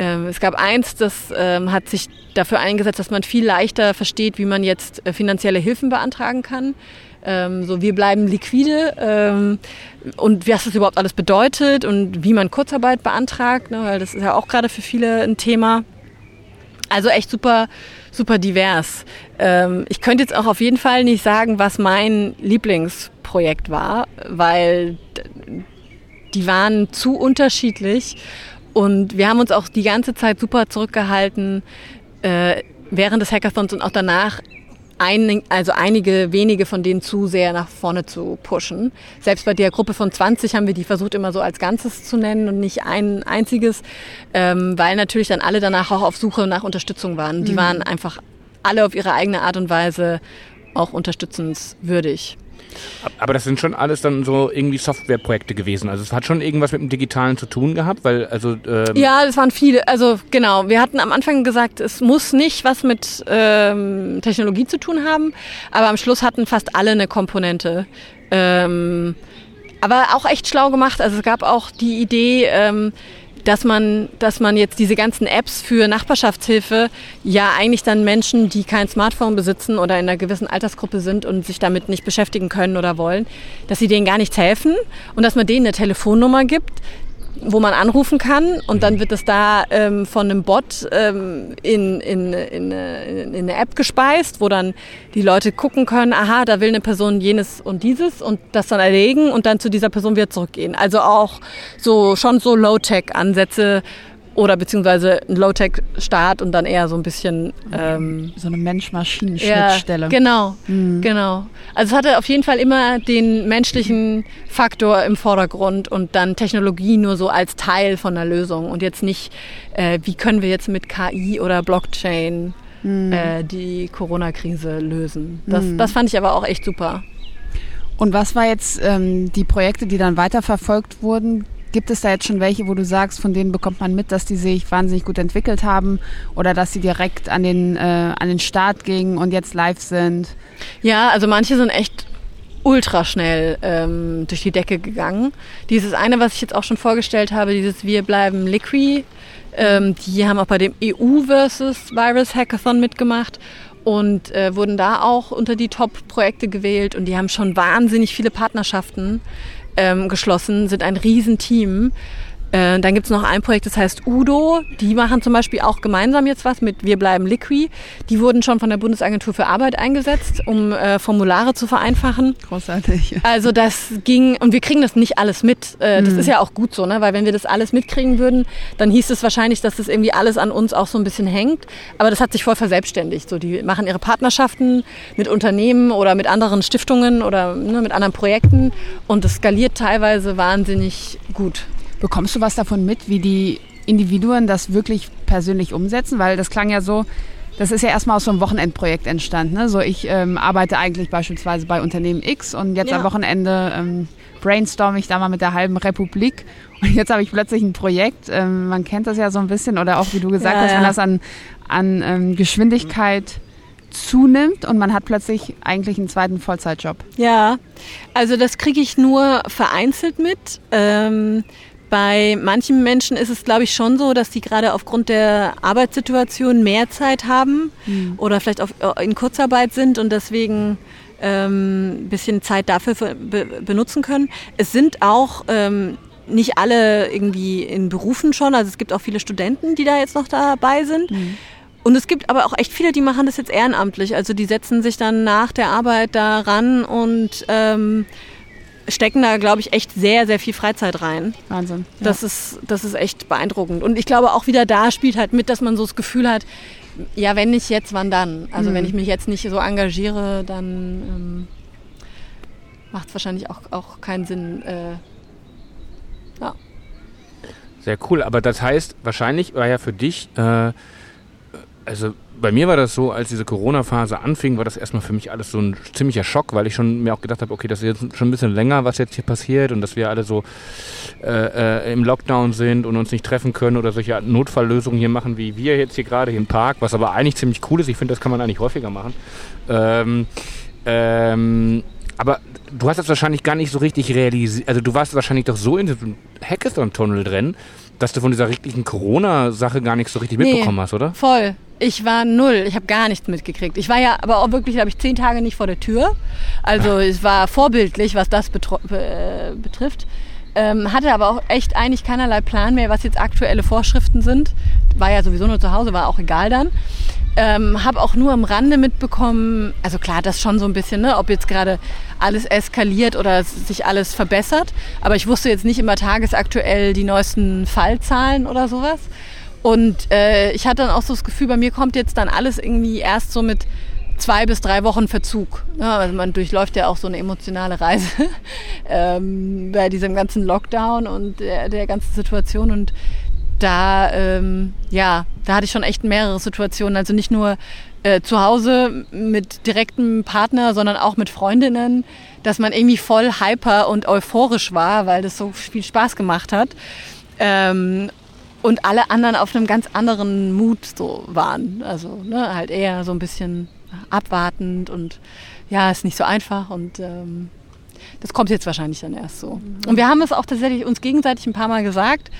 Ähm, es gab eins, das ähm, hat sich dafür eingesetzt, dass man viel leichter versteht, wie man jetzt äh, finanzielle Hilfen beantragen kann. Ähm, so, wir bleiben liquide und was das überhaupt alles bedeutet und wie man Kurzarbeit beantragt, ne, weil das ist ja auch gerade für viele ein Thema. Also echt super, super divers. Ich könnte jetzt auch auf jeden Fall nicht sagen, was mein Lieblingsprojekt war, weil die waren zu unterschiedlich und wir haben uns auch die ganze Zeit super zurückgehalten, äh, während des Hackathons und auch danach ein, also einige wenige von denen zu sehr nach vorne zu pushen. Selbst bei der Gruppe von 20 haben wir die versucht immer so als Ganzes zu nennen und nicht ein einziges, ähm, weil natürlich dann alle danach auch auf Suche nach Unterstützung waren. Die mhm. waren einfach alle auf ihre eigene Art und Weise auch unterstützenswürdig. Aber das sind schon alles dann so irgendwie Softwareprojekte gewesen. Also es hat schon irgendwas mit dem Digitalen zu tun gehabt, weil also ähm ja, das waren viele. Also genau, wir hatten am Anfang gesagt, es muss nicht was mit ähm, Technologie zu tun haben, aber am Schluss hatten fast alle eine Komponente. Ähm, aber auch echt schlau gemacht. Also es gab auch die Idee, ähm, dass man, dass man jetzt diese ganzen Apps für Nachbarschaftshilfe ja eigentlich dann Menschen, die kein Smartphone besitzen oder in einer gewissen Altersgruppe sind und sich damit nicht beschäftigen können oder wollen, dass sie denen gar nichts helfen und dass man denen eine Telefonnummer gibt, wo man anrufen kann und dann wird es da ähm, von einem Bot ähm, in, in, in, in, eine App gespeist, wo dann die Leute gucken können, aha, da will eine Person jenes und dieses und das dann erlegen und dann zu dieser Person wieder zurückgehen. Also auch so schon so Low-Tech-Ansätze, oder beziehungsweise ein Low-Tech-Start und dann eher so ein bisschen... Ähm, so eine Mensch-Maschinen-Schnittstelle. Ja, genau, mhm. genau. Also es hatte auf jeden Fall immer den menschlichen Faktor im Vordergrund und dann Technologie nur so als Teil von der Lösung und jetzt nicht, äh, wie können wir jetzt mit KI oder Blockchain mhm. äh, die Corona-Krise lösen. Das, mhm. das fand ich aber auch echt super. Und was war jetzt ähm, die Projekte, die dann weiterverfolgt wurden? Gibt es da jetzt schon welche, wo du sagst, von denen bekommt man mit, dass die sich wahnsinnig gut entwickelt haben oder dass sie direkt an den, äh, an den Start gingen und jetzt live sind? Ja, also manche sind echt ultra schnell ähm, durch die Decke gegangen. Dieses eine, was ich jetzt auch schon vorgestellt habe, dieses Wir bleiben Liqui, ähm, die haben auch bei dem EU versus Virus Hackathon mitgemacht und äh, wurden da auch unter die Top-Projekte gewählt und die haben schon wahnsinnig viele Partnerschaften ähm, geschlossen, sind ein Riesenteam. Äh, dann gibt's noch ein Projekt, das heißt Udo. Die machen zum Beispiel auch gemeinsam jetzt was mit Wir bleiben Liqui. Die wurden schon von der Bundesagentur für Arbeit eingesetzt, um äh, Formulare zu vereinfachen. Großartig. Also das ging, und wir kriegen das nicht alles mit. Äh, das mhm. ist ja auch gut so, ne? weil wenn wir das alles mitkriegen würden, dann hieß es wahrscheinlich, dass das irgendwie alles an uns auch so ein bisschen hängt. Aber das hat sich voll verselbstständigt. So, die machen ihre Partnerschaften mit Unternehmen oder mit anderen Stiftungen oder ne, mit anderen Projekten und das skaliert teilweise wahnsinnig gut. Bekommst du was davon mit, wie die Individuen das wirklich persönlich umsetzen? Weil das klang ja so, das ist ja erstmal aus so einem Wochenendprojekt entstanden. Ne? So, ich ähm, arbeite eigentlich beispielsweise bei Unternehmen X und jetzt ja. am Wochenende ähm, brainstorm ich da mal mit der halben Republik und jetzt habe ich plötzlich ein Projekt. Ähm, man kennt das ja so ein bisschen oder auch, wie du gesagt ja, hast, wenn das an, an ähm, Geschwindigkeit zunimmt und man hat plötzlich eigentlich einen zweiten Vollzeitjob. Ja, also das kriege ich nur vereinzelt mit. Ähm, bei manchen Menschen ist es, glaube ich, schon so, dass die gerade aufgrund der Arbeitssituation mehr Zeit haben mhm. oder vielleicht auf, äh, in Kurzarbeit sind und deswegen ähm, ein bisschen Zeit dafür be benutzen können. Es sind auch ähm, nicht alle irgendwie in Berufen schon, also es gibt auch viele Studenten, die da jetzt noch dabei sind. Mhm. Und es gibt aber auch echt viele, die machen das jetzt ehrenamtlich. Also die setzen sich dann nach der Arbeit da ran und ähm, stecken da, glaube ich, echt sehr, sehr viel Freizeit rein. Wahnsinn. Ja. Das, ist, das ist echt beeindruckend. Und ich glaube auch wieder da spielt halt mit, dass man so das Gefühl hat, ja, wenn nicht jetzt, wann dann? Also mhm. wenn ich mich jetzt nicht so engagiere, dann ähm, macht es wahrscheinlich auch, auch keinen Sinn. Äh, ja. Sehr cool, aber das heißt, wahrscheinlich war ja für dich, äh, also bei mir war das so, als diese Corona-Phase anfing, war das erstmal für mich alles so ein ziemlicher Schock, weil ich schon mir auch gedacht habe, okay, das ist jetzt schon ein bisschen länger, was jetzt hier passiert und dass wir alle so äh, äh, im Lockdown sind und uns nicht treffen können oder solche Notfalllösungen hier machen, wie wir jetzt hier gerade im Park, was aber eigentlich ziemlich cool ist. Ich finde, das kann man eigentlich häufiger machen. Ähm, ähm, aber du hast das wahrscheinlich gar nicht so richtig realisiert. Also du warst wahrscheinlich doch so in diesem Hackathon-Tunnel drin, dass du von dieser richtigen Corona-Sache gar nicht so richtig nee, mitbekommen hast, oder? Voll. Ich war null. Ich habe gar nichts mitgekriegt. Ich war ja aber auch wirklich, glaube ich, zehn Tage nicht vor der Tür. Also es war vorbildlich, was das äh, betrifft. Ähm, hatte aber auch echt eigentlich keinerlei Plan mehr, was jetzt aktuelle Vorschriften sind. War ja sowieso nur zu Hause, war auch egal dann. Ähm, habe auch nur am Rande mitbekommen, also klar, das schon so ein bisschen, ne, ob jetzt gerade alles eskaliert oder sich alles verbessert. Aber ich wusste jetzt nicht immer tagesaktuell die neuesten Fallzahlen oder sowas. Und äh, ich hatte dann auch so das Gefühl, bei mir kommt jetzt dann alles irgendwie erst so mit zwei bis drei Wochen Verzug. Ja, also man durchläuft ja auch so eine emotionale Reise ähm, bei diesem ganzen Lockdown und der, der ganzen Situation. Und da, ähm, ja, da hatte ich schon echt mehrere Situationen. Also nicht nur äh, zu Hause mit direktem Partner, sondern auch mit Freundinnen, dass man irgendwie voll hyper und euphorisch war, weil das so viel Spaß gemacht hat. Ähm, und alle anderen auf einem ganz anderen Mut so waren. Also ne, halt eher so ein bisschen abwartend und ja, ist nicht so einfach und ähm, das kommt jetzt wahrscheinlich dann erst so. Und wir haben es auch tatsächlich uns gegenseitig ein paar Mal gesagt,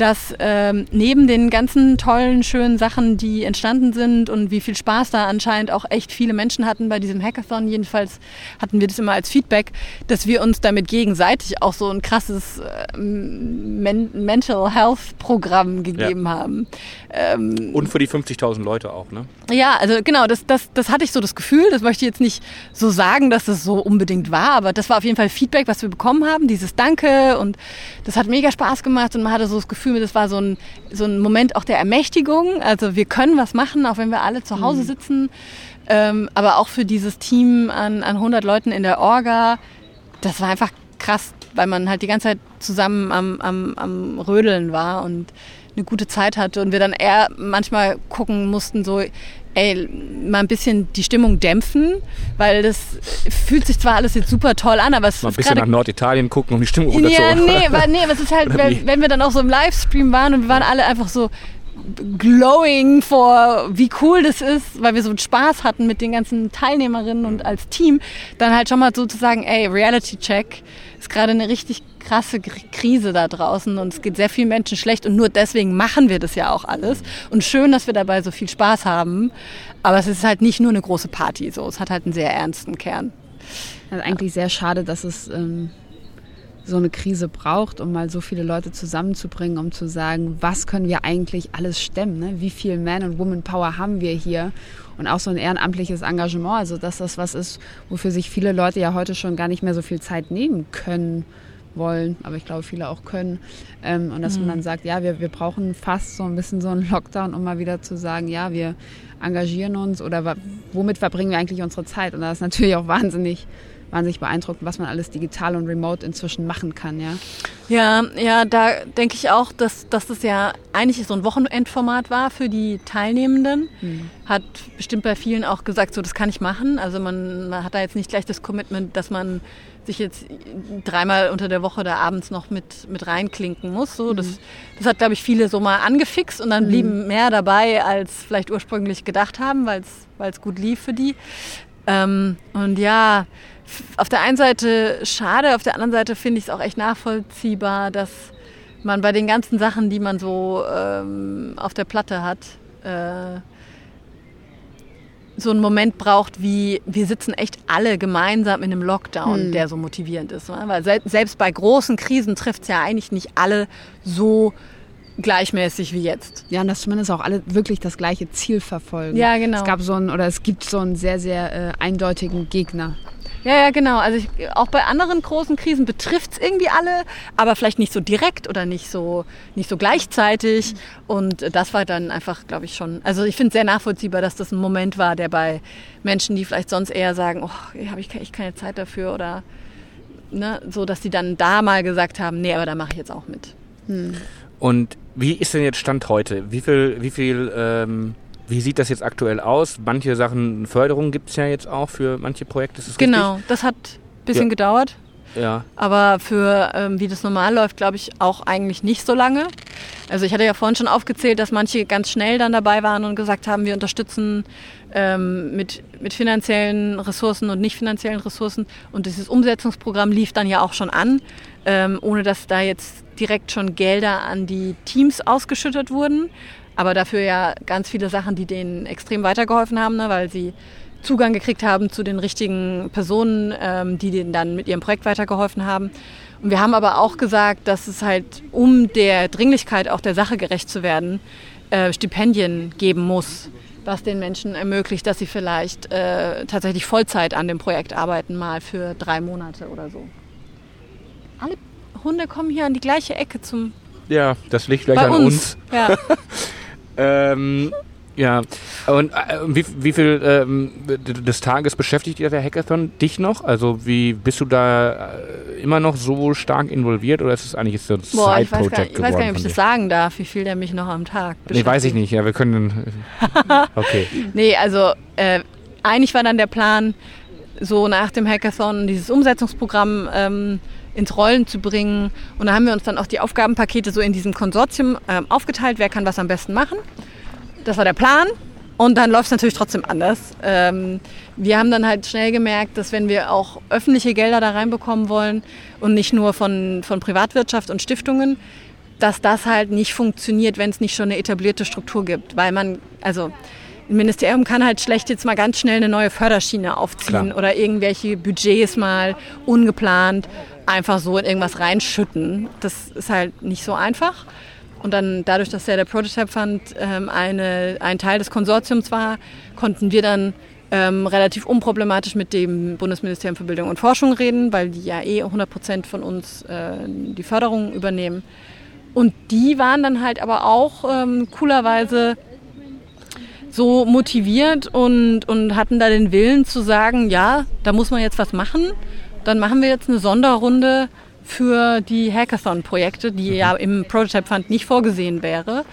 dass ähm, neben den ganzen tollen, schönen Sachen, die entstanden sind und wie viel Spaß da anscheinend auch echt viele Menschen hatten bei diesem Hackathon, jedenfalls hatten wir das immer als Feedback, dass wir uns damit gegenseitig auch so ein krasses äh, Men Mental Health Programm gegeben ja. haben. Ähm, und für die 50.000 Leute auch, ne? Ja, also genau, das, das, das hatte ich so das Gefühl, das möchte ich jetzt nicht so sagen, dass das so unbedingt war, aber das war auf jeden Fall Feedback, was wir bekommen haben, dieses Danke und das hat mega Spaß gemacht und man hatte so das Gefühl, Gefühl, das war so ein, so ein Moment auch der Ermächtigung. Also wir können was machen, auch wenn wir alle zu Hause mhm. sitzen. Ähm, aber auch für dieses Team an, an 100 Leuten in der Orga, das war einfach krass, weil man halt die ganze Zeit zusammen am, am, am Rödeln war und eine gute Zeit hatte und wir dann eher manchmal gucken mussten, so, ey, mal ein bisschen die Stimmung dämpfen, weil das fühlt sich zwar alles jetzt super toll an, aber es mal ist ein bisschen nach Norditalien gucken, um die Stimmung runterzuholen. Ja, nee, aber, nee, aber es ist halt, wenn, wenn wir dann auch so im Livestream waren und wir waren alle einfach so glowing vor, wie cool das ist, weil wir so Spaß hatten mit den ganzen Teilnehmerinnen und als Team, dann halt schon mal sozusagen, ey, Reality Check ist gerade eine richtig krasse Krise da draußen und es geht sehr vielen Menschen schlecht und nur deswegen machen wir das ja auch alles. Und schön, dass wir dabei so viel Spaß haben. Aber es ist halt nicht nur eine große Party, so. Es hat halt einen sehr ernsten Kern. Also eigentlich sehr schade, dass es ähm, so eine Krise braucht, um mal so viele Leute zusammenzubringen, um zu sagen, was können wir eigentlich alles stemmen? Ne? Wie viel Man- und Woman-Power haben wir hier? Und auch so ein ehrenamtliches Engagement, also dass das was ist, wofür sich viele Leute ja heute schon gar nicht mehr so viel Zeit nehmen können wollen, aber ich glaube viele auch können. Ähm, und dass mhm. man dann sagt, ja, wir, wir brauchen fast so ein bisschen so einen Lockdown, um mal wieder zu sagen, ja, wir engagieren uns oder womit verbringen wir eigentlich unsere Zeit? Und das ist natürlich auch wahnsinnig wahnsinnig beeindruckend, was man alles digital und remote inzwischen machen kann, ja. Ja, ja, da denke ich auch, dass, dass das ja eigentlich so ein Wochenendformat war für die Teilnehmenden. Hm. Hat bestimmt bei vielen auch gesagt, so das kann ich machen. Also man, man hat da jetzt nicht gleich das Commitment, dass man sich jetzt dreimal unter der Woche da abends noch mit, mit reinklinken muss. So, das, mhm. das hat, glaube ich, viele so mal angefixt und dann mhm. blieben mehr dabei, als vielleicht ursprünglich gedacht haben, weil es gut lief für die. Ähm, und ja, auf der einen Seite schade, auf der anderen Seite finde ich es auch echt nachvollziehbar, dass man bei den ganzen Sachen, die man so ähm, auf der Platte hat, äh, so einen Moment braucht, wie wir sitzen echt alle gemeinsam in einem Lockdown, hm. der so motivierend ist. Ne? Weil selbst bei großen Krisen trifft es ja eigentlich nicht alle so gleichmäßig wie jetzt. Ja, und dass zumindest auch alle wirklich das gleiche Ziel verfolgen. Ja, genau. Es gab so einen, oder es gibt so einen sehr, sehr äh, eindeutigen Gegner. Ja, ja, genau. Also ich, auch bei anderen großen Krisen betrifft es irgendwie alle, aber vielleicht nicht so direkt oder nicht so, nicht so gleichzeitig. Und das war dann einfach, glaube ich, schon. Also ich finde es sehr nachvollziehbar, dass das ein Moment war, der bei Menschen, die vielleicht sonst eher sagen, oh, habe ich echt keine Zeit dafür oder ne, so, dass die dann da mal gesagt haben, nee, aber da mache ich jetzt auch mit. Hm. Und wie ist denn jetzt Stand heute? Wie viel, wie viel ähm wie sieht das jetzt aktuell aus? Manche Sachen, Förderung gibt es ja jetzt auch für manche Projekte. Das genau, richtig? das hat ein bisschen ja. gedauert. Ja. Aber für ähm, wie das normal läuft, glaube ich, auch eigentlich nicht so lange. Also ich hatte ja vorhin schon aufgezählt, dass manche ganz schnell dann dabei waren und gesagt haben, wir unterstützen ähm, mit, mit finanziellen Ressourcen und nicht finanziellen Ressourcen. Und dieses Umsetzungsprogramm lief dann ja auch schon an, ähm, ohne dass da jetzt direkt schon Gelder an die Teams ausgeschüttet wurden aber dafür ja ganz viele Sachen, die denen extrem weitergeholfen haben, ne, weil sie Zugang gekriegt haben zu den richtigen Personen, ähm, die denen dann mit ihrem Projekt weitergeholfen haben. Und wir haben aber auch gesagt, dass es halt, um der Dringlichkeit auch der Sache gerecht zu werden, äh, Stipendien geben muss, was den Menschen ermöglicht, dass sie vielleicht äh, tatsächlich Vollzeit an dem Projekt arbeiten, mal für drei Monate oder so. Alle Hunde kommen hier an die gleiche Ecke zum. Ja, das liegt gleich an uns. uns. Ja. Ähm, ja, und äh, wie, wie viel ähm, des Tages beschäftigt ihr der Hackathon dich noch? Also wie bist du da äh, immer noch so stark involviert oder ist es eigentlich so ein Side-Project geworden? Ich weiß gar nicht, ob ich das sagen darf, wie viel der mich noch am Tag beschäftigt. Nee, weiß ich nicht. Ja, wir können... okay. nee, also äh, eigentlich war dann der Plan, so nach dem Hackathon dieses Umsetzungsprogramm ähm, ins Rollen zu bringen. Und da haben wir uns dann auch die Aufgabenpakete so in diesem Konsortium äh, aufgeteilt, wer kann was am besten machen. Das war der Plan. Und dann läuft es natürlich trotzdem anders. Ähm, wir haben dann halt schnell gemerkt, dass wenn wir auch öffentliche Gelder da reinbekommen wollen und nicht nur von, von Privatwirtschaft und Stiftungen, dass das halt nicht funktioniert, wenn es nicht schon eine etablierte Struktur gibt. Weil man, also ein Ministerium kann halt schlecht jetzt mal ganz schnell eine neue Förderschiene aufziehen Klar. oder irgendwelche Budgets mal ungeplant einfach so in irgendwas reinschütten. Das ist halt nicht so einfach. Und dann dadurch, dass ja der Prototype Fund ähm, eine, ein Teil des Konsortiums war, konnten wir dann ähm, relativ unproblematisch mit dem Bundesministerium für Bildung und Forschung reden, weil die ja eh 100 Prozent von uns äh, die Förderung übernehmen. Und die waren dann halt aber auch ähm, coolerweise so motiviert und, und hatten da den Willen zu sagen, ja, da muss man jetzt was machen dann machen wir jetzt eine Sonderrunde für die Hackathon-Projekte, die mhm. ja im Prototype Fund nicht vorgesehen wäre.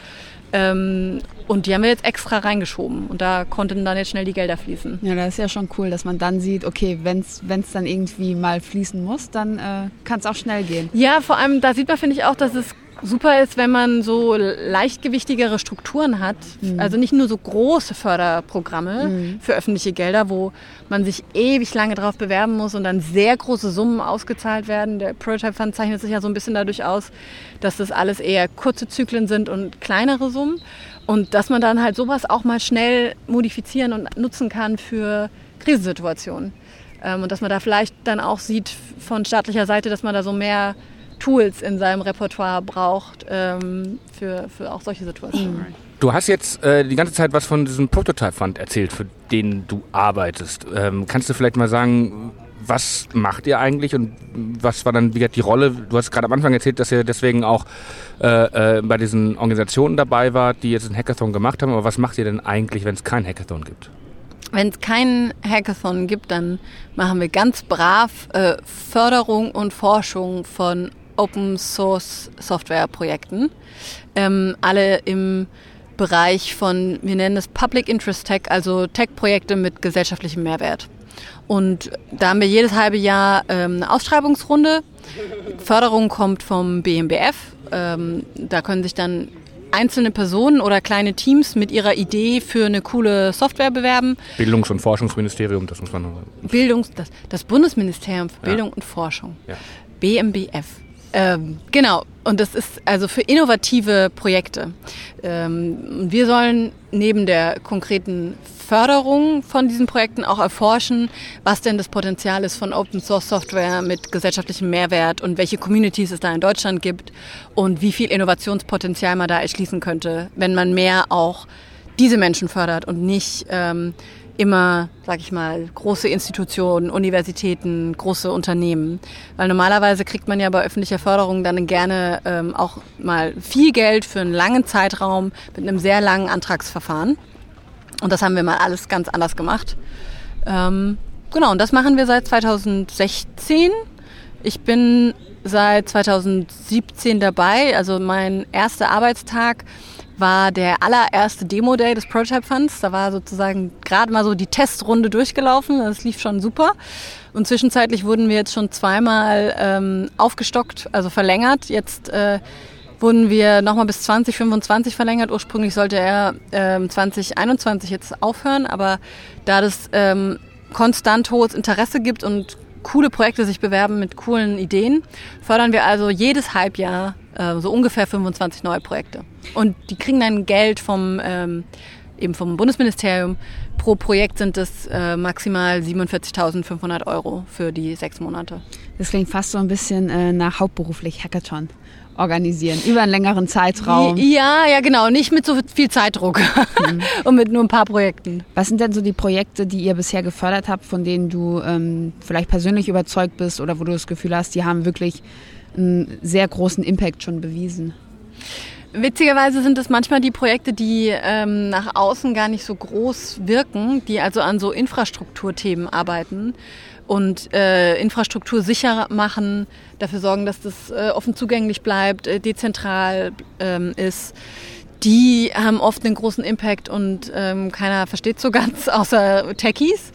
Ähm, und die haben wir jetzt extra reingeschoben und da konnten dann jetzt schnell die Gelder fließen. Ja, das ist ja schon cool, dass man dann sieht, okay, wenn es dann irgendwie mal fließen muss, dann äh, kann es auch schnell gehen. Ja, vor allem da sieht man, finde ich auch, dass es super ist, wenn man so leichtgewichtigere Strukturen hat. Mhm. Also nicht nur so große Förderprogramme mhm. für öffentliche Gelder, wo man sich ewig lange drauf bewerben muss und dann sehr große Summen ausgezahlt werden. Der Prototype Fund zeichnet sich ja so ein bisschen dadurch aus, dass das alles eher kurze Zyklen sind und kleinere Summen. Und dass man dann halt sowas auch mal schnell modifizieren und nutzen kann für Krisensituationen. Ähm, und dass man da vielleicht dann auch sieht von staatlicher Seite, dass man da so mehr Tools in seinem Repertoire braucht ähm, für, für auch solche Situationen. Du hast jetzt äh, die ganze Zeit was von diesem Prototype Fund erzählt, für den du arbeitest. Ähm, kannst du vielleicht mal sagen, was macht ihr eigentlich und was war dann wieder die Rolle? Du hast gerade am Anfang erzählt, dass ihr deswegen auch äh, äh, bei diesen Organisationen dabei wart, die jetzt einen Hackathon gemacht haben. Aber was macht ihr denn eigentlich, wenn es keinen Hackathon gibt? Wenn es keinen Hackathon gibt, dann machen wir ganz brav äh, Förderung und Forschung von Open Source Software Projekten. Ähm, alle im Bereich von, wir nennen es Public Interest Tech, also Tech-Projekte mit gesellschaftlichem Mehrwert. Und da haben wir jedes halbe Jahr ähm, eine Ausschreibungsrunde. Förderung kommt vom BMBF. Ähm, da können sich dann einzelne Personen oder kleine Teams mit ihrer Idee für eine coole Software bewerben. Bildungs- und Forschungsministerium, das muss man noch. Bildungs, das, das Bundesministerium für Bildung ja. und Forschung. Ja. BMBF. Ähm, genau, und das ist also für innovative Projekte. Ähm, wir sollen neben der konkreten Förderung von diesen Projekten auch erforschen, was denn das Potenzial ist von Open Source Software mit gesellschaftlichem Mehrwert und welche Communities es da in Deutschland gibt und wie viel Innovationspotenzial man da erschließen könnte, wenn man mehr auch diese Menschen fördert und nicht ähm, immer, sag ich mal, große Institutionen, Universitäten, große Unternehmen. Weil normalerweise kriegt man ja bei öffentlicher Förderung dann gerne ähm, auch mal viel Geld für einen langen Zeitraum mit einem sehr langen Antragsverfahren. Und das haben wir mal alles ganz anders gemacht. Ähm, genau, und das machen wir seit 2016. Ich bin seit 2017 dabei. Also mein erster Arbeitstag war der allererste Demo-Day des Prototype Funds. Da war sozusagen gerade mal so die Testrunde durchgelaufen. Das lief schon super. Und zwischenzeitlich wurden wir jetzt schon zweimal ähm, aufgestockt, also verlängert. Jetzt äh, wurden wir nochmal bis 2025 verlängert. Ursprünglich sollte er ähm, 2021 jetzt aufhören, aber da das ähm, konstant hohes Interesse gibt und coole Projekte sich bewerben mit coolen Ideen, fördern wir also jedes Halbjahr äh, so ungefähr 25 neue Projekte. Und die kriegen dann Geld vom ähm, eben vom Bundesministerium. Pro Projekt sind es äh, maximal 47.500 Euro für die sechs Monate. Das klingt fast so ein bisschen äh, nach hauptberuflich Hackathon organisieren, über einen längeren Zeitraum. Ja, ja, genau. Nicht mit so viel Zeitdruck mhm. und mit nur ein paar Projekten. Was sind denn so die Projekte, die ihr bisher gefördert habt, von denen du ähm, vielleicht persönlich überzeugt bist oder wo du das Gefühl hast, die haben wirklich einen sehr großen Impact schon bewiesen? Witzigerweise sind es manchmal die Projekte, die ähm, nach außen gar nicht so groß wirken, die also an so Infrastrukturthemen arbeiten und äh, Infrastruktur sicher machen, dafür sorgen, dass das äh, offen zugänglich bleibt, äh, dezentral ähm, ist. Die haben oft einen großen Impact und ähm, keiner versteht so ganz, außer Techies.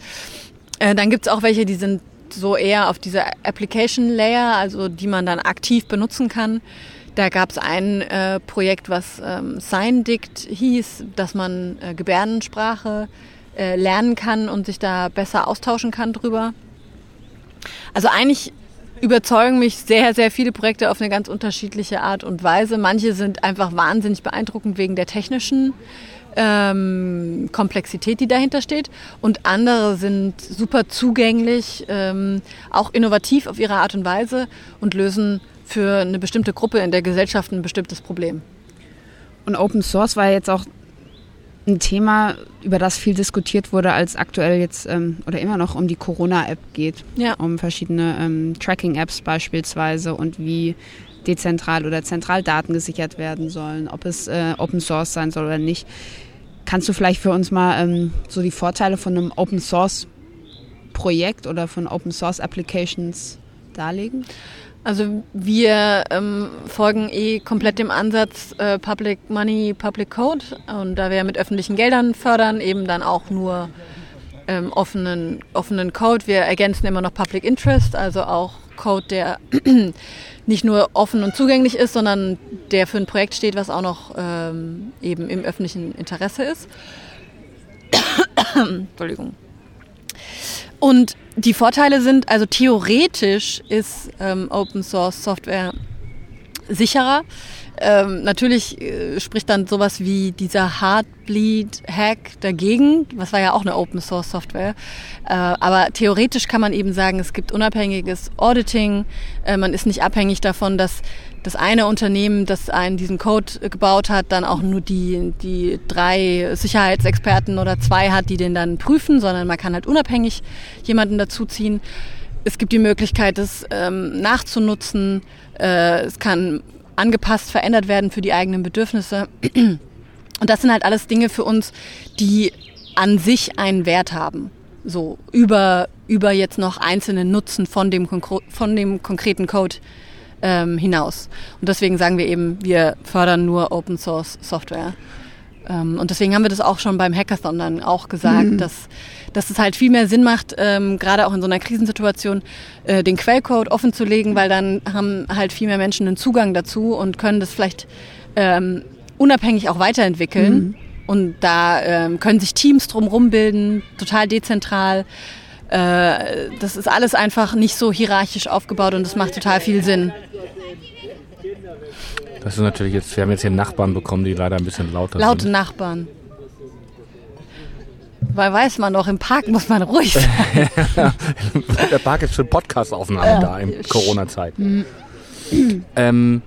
Äh, dann gibt's auch welche, die sind so eher auf dieser Application Layer, also die man dann aktiv benutzen kann. Da gab es ein äh, Projekt, was ähm, SignDict hieß, dass man äh, Gebärdensprache äh, lernen kann und sich da besser austauschen kann drüber. Also eigentlich überzeugen mich sehr, sehr viele Projekte auf eine ganz unterschiedliche Art und Weise. Manche sind einfach wahnsinnig beeindruckend wegen der technischen ähm, Komplexität, die dahinter steht. Und andere sind super zugänglich, ähm, auch innovativ auf ihre Art und Weise und lösen für eine bestimmte Gruppe in der Gesellschaft ein bestimmtes Problem. Und Open Source war jetzt auch ein Thema, über das viel diskutiert wurde, als aktuell jetzt ähm, oder immer noch um die Corona-App geht. Ja. Um verschiedene ähm, Tracking-Apps beispielsweise und wie dezentral oder zentral Daten gesichert werden sollen, ob es äh, Open Source sein soll oder nicht. Kannst du vielleicht für uns mal ähm, so die Vorteile von einem Open Source Projekt oder von Open Source Applications darlegen? Also wir ähm, folgen eh komplett dem Ansatz äh, Public Money, Public Code. Und da wir mit öffentlichen Geldern fördern, eben dann auch nur ähm, offenen, offenen Code. Wir ergänzen immer noch Public Interest, also auch Code, der nicht nur offen und zugänglich ist, sondern der für ein Projekt steht, was auch noch ähm, eben im öffentlichen Interesse ist. Entschuldigung. Und die Vorteile sind, also theoretisch ist ähm, Open Source Software sicherer. Ähm, natürlich äh, spricht dann sowas wie dieser Heartbleed-Hack dagegen. Was war ja auch eine Open Source Software. Äh, aber theoretisch kann man eben sagen, es gibt unabhängiges Auditing. Äh, man ist nicht abhängig davon, dass das eine Unternehmen, das einen diesen Code gebaut hat, dann auch nur die, die drei Sicherheitsexperten oder zwei hat, die den dann prüfen, sondern man kann halt unabhängig jemanden dazuziehen. Es gibt die Möglichkeit, es ähm, nachzunutzen. Äh, es kann angepasst, verändert werden für die eigenen Bedürfnisse. Und das sind halt alles Dinge für uns, die an sich einen Wert haben. So über, über jetzt noch einzelne Nutzen von dem, von dem konkreten Code ähm, hinaus. Und deswegen sagen wir eben, wir fördern nur Open Source Software. Ähm, und deswegen haben wir das auch schon beim Hackathon dann auch gesagt, mhm. dass, dass es halt viel mehr Sinn macht, ähm, gerade auch in so einer Krisensituation, äh, den Quellcode offen zu legen, weil dann haben halt viel mehr Menschen einen Zugang dazu und können das vielleicht ähm, unabhängig auch weiterentwickeln. Mhm. Und da ähm, können sich Teams drumherum bilden, total dezentral. Äh, das ist alles einfach nicht so hierarchisch aufgebaut und das macht total viel Sinn. Das ist natürlich jetzt, wir haben jetzt hier Nachbarn bekommen, die leider ein bisschen lauter Laute sind. Laute Nachbarn. Weil weiß man doch, im Park muss man ruhig sein. Der Park ist für Podcastaufnahmen ja. da in Corona-Zeit. Mhm. ähm,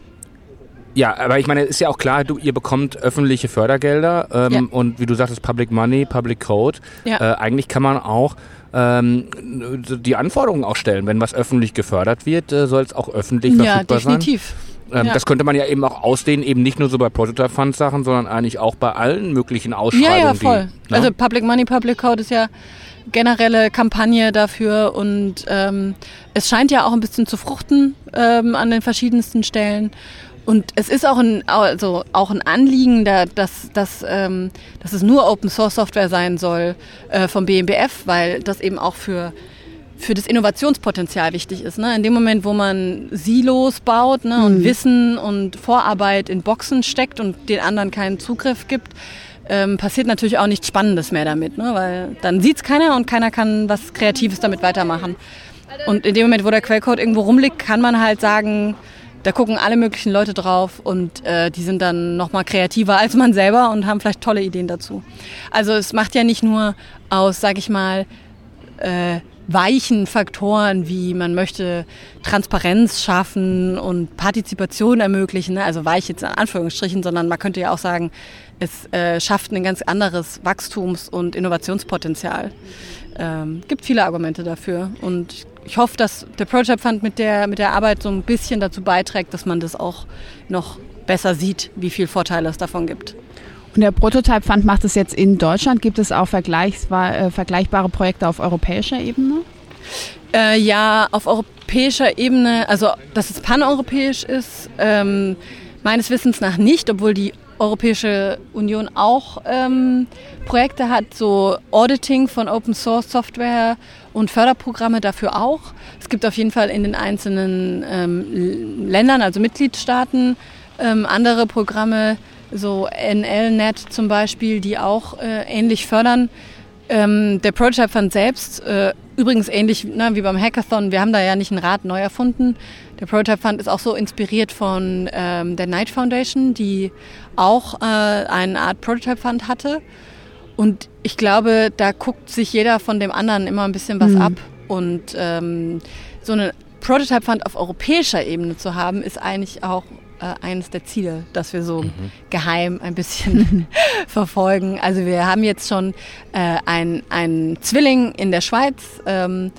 ja, aber ich meine, ist ja auch klar, du, ihr bekommt öffentliche Fördergelder ähm, ja. und wie du sagtest, Public Money, Public Code. Ja. Äh, eigentlich kann man auch ähm, die Anforderungen auch stellen. Wenn was öffentlich gefördert wird, äh, soll es auch öffentlich verfügbar sein. Ja, definitiv. Ähm, ja. Das könnte man ja eben auch ausdehnen, eben nicht nur so bei Prototype Fund Sachen, sondern eigentlich auch bei allen möglichen Ausschreibungen. Ja, ja, voll. Die, ne? Also Public Money, Public Code ist ja generelle Kampagne dafür und ähm, es scheint ja auch ein bisschen zu fruchten ähm, an den verschiedensten Stellen. Und es ist auch ein, also auch ein Anliegen, dass, dass, ähm, dass es nur Open Source Software sein soll äh, vom BMBF, weil das eben auch für für das Innovationspotenzial wichtig ist. Ne? In dem Moment, wo man Silos baut ne, und mhm. Wissen und Vorarbeit in Boxen steckt und den anderen keinen Zugriff gibt, ähm, passiert natürlich auch nichts Spannendes mehr damit, ne? weil dann sieht es keiner und keiner kann was Kreatives damit weitermachen. Und in dem Moment, wo der Quellcode irgendwo rumliegt, kann man halt sagen, da gucken alle möglichen Leute drauf und äh, die sind dann nochmal kreativer als man selber und haben vielleicht tolle Ideen dazu. Also es macht ja nicht nur aus, sag ich mal, äh, weichen Faktoren, wie man möchte Transparenz schaffen und Partizipation ermöglichen, ne? also weich jetzt in Anführungsstrichen, sondern man könnte ja auch sagen, es äh, schafft ein ganz anderes Wachstums- und Innovationspotenzial. Ähm, gibt viele Argumente dafür und ich hoffe, dass der Prototype Fund mit der, mit der Arbeit so ein bisschen dazu beiträgt, dass man das auch noch besser sieht, wie viel Vorteile es davon gibt. Und der Prototype Fund macht es jetzt in Deutschland. Gibt es auch äh, vergleichbare Projekte auf europäischer Ebene? Äh, ja, auf europäischer Ebene, also dass es paneuropäisch ist, ähm, meines Wissens nach nicht, obwohl die Europäische Union auch ähm, Projekte hat, so Auditing von Open Source Software und Förderprogramme dafür auch. Es gibt auf jeden Fall in den einzelnen ähm, Ländern, also Mitgliedstaaten, ähm, andere Programme, so NLNet zum Beispiel, die auch äh, ähnlich fördern. Ähm, der Prototype Fund selbst, äh, übrigens ähnlich ne, wie beim Hackathon, wir haben da ja nicht ein Rad neu erfunden. Der Prototype Fund ist auch so inspiriert von ähm, der Knight Foundation, die auch äh, eine Art Prototype Fund hatte. Und ich glaube, da guckt sich jeder von dem anderen immer ein bisschen was mhm. ab. Und ähm, so eine Prototype Fund auf europäischer Ebene zu haben, ist eigentlich auch äh, eines der Ziele, das wir so mhm. geheim ein bisschen verfolgen. Also wir haben jetzt schon äh, einen Zwilling in der Schweiz. Ähm,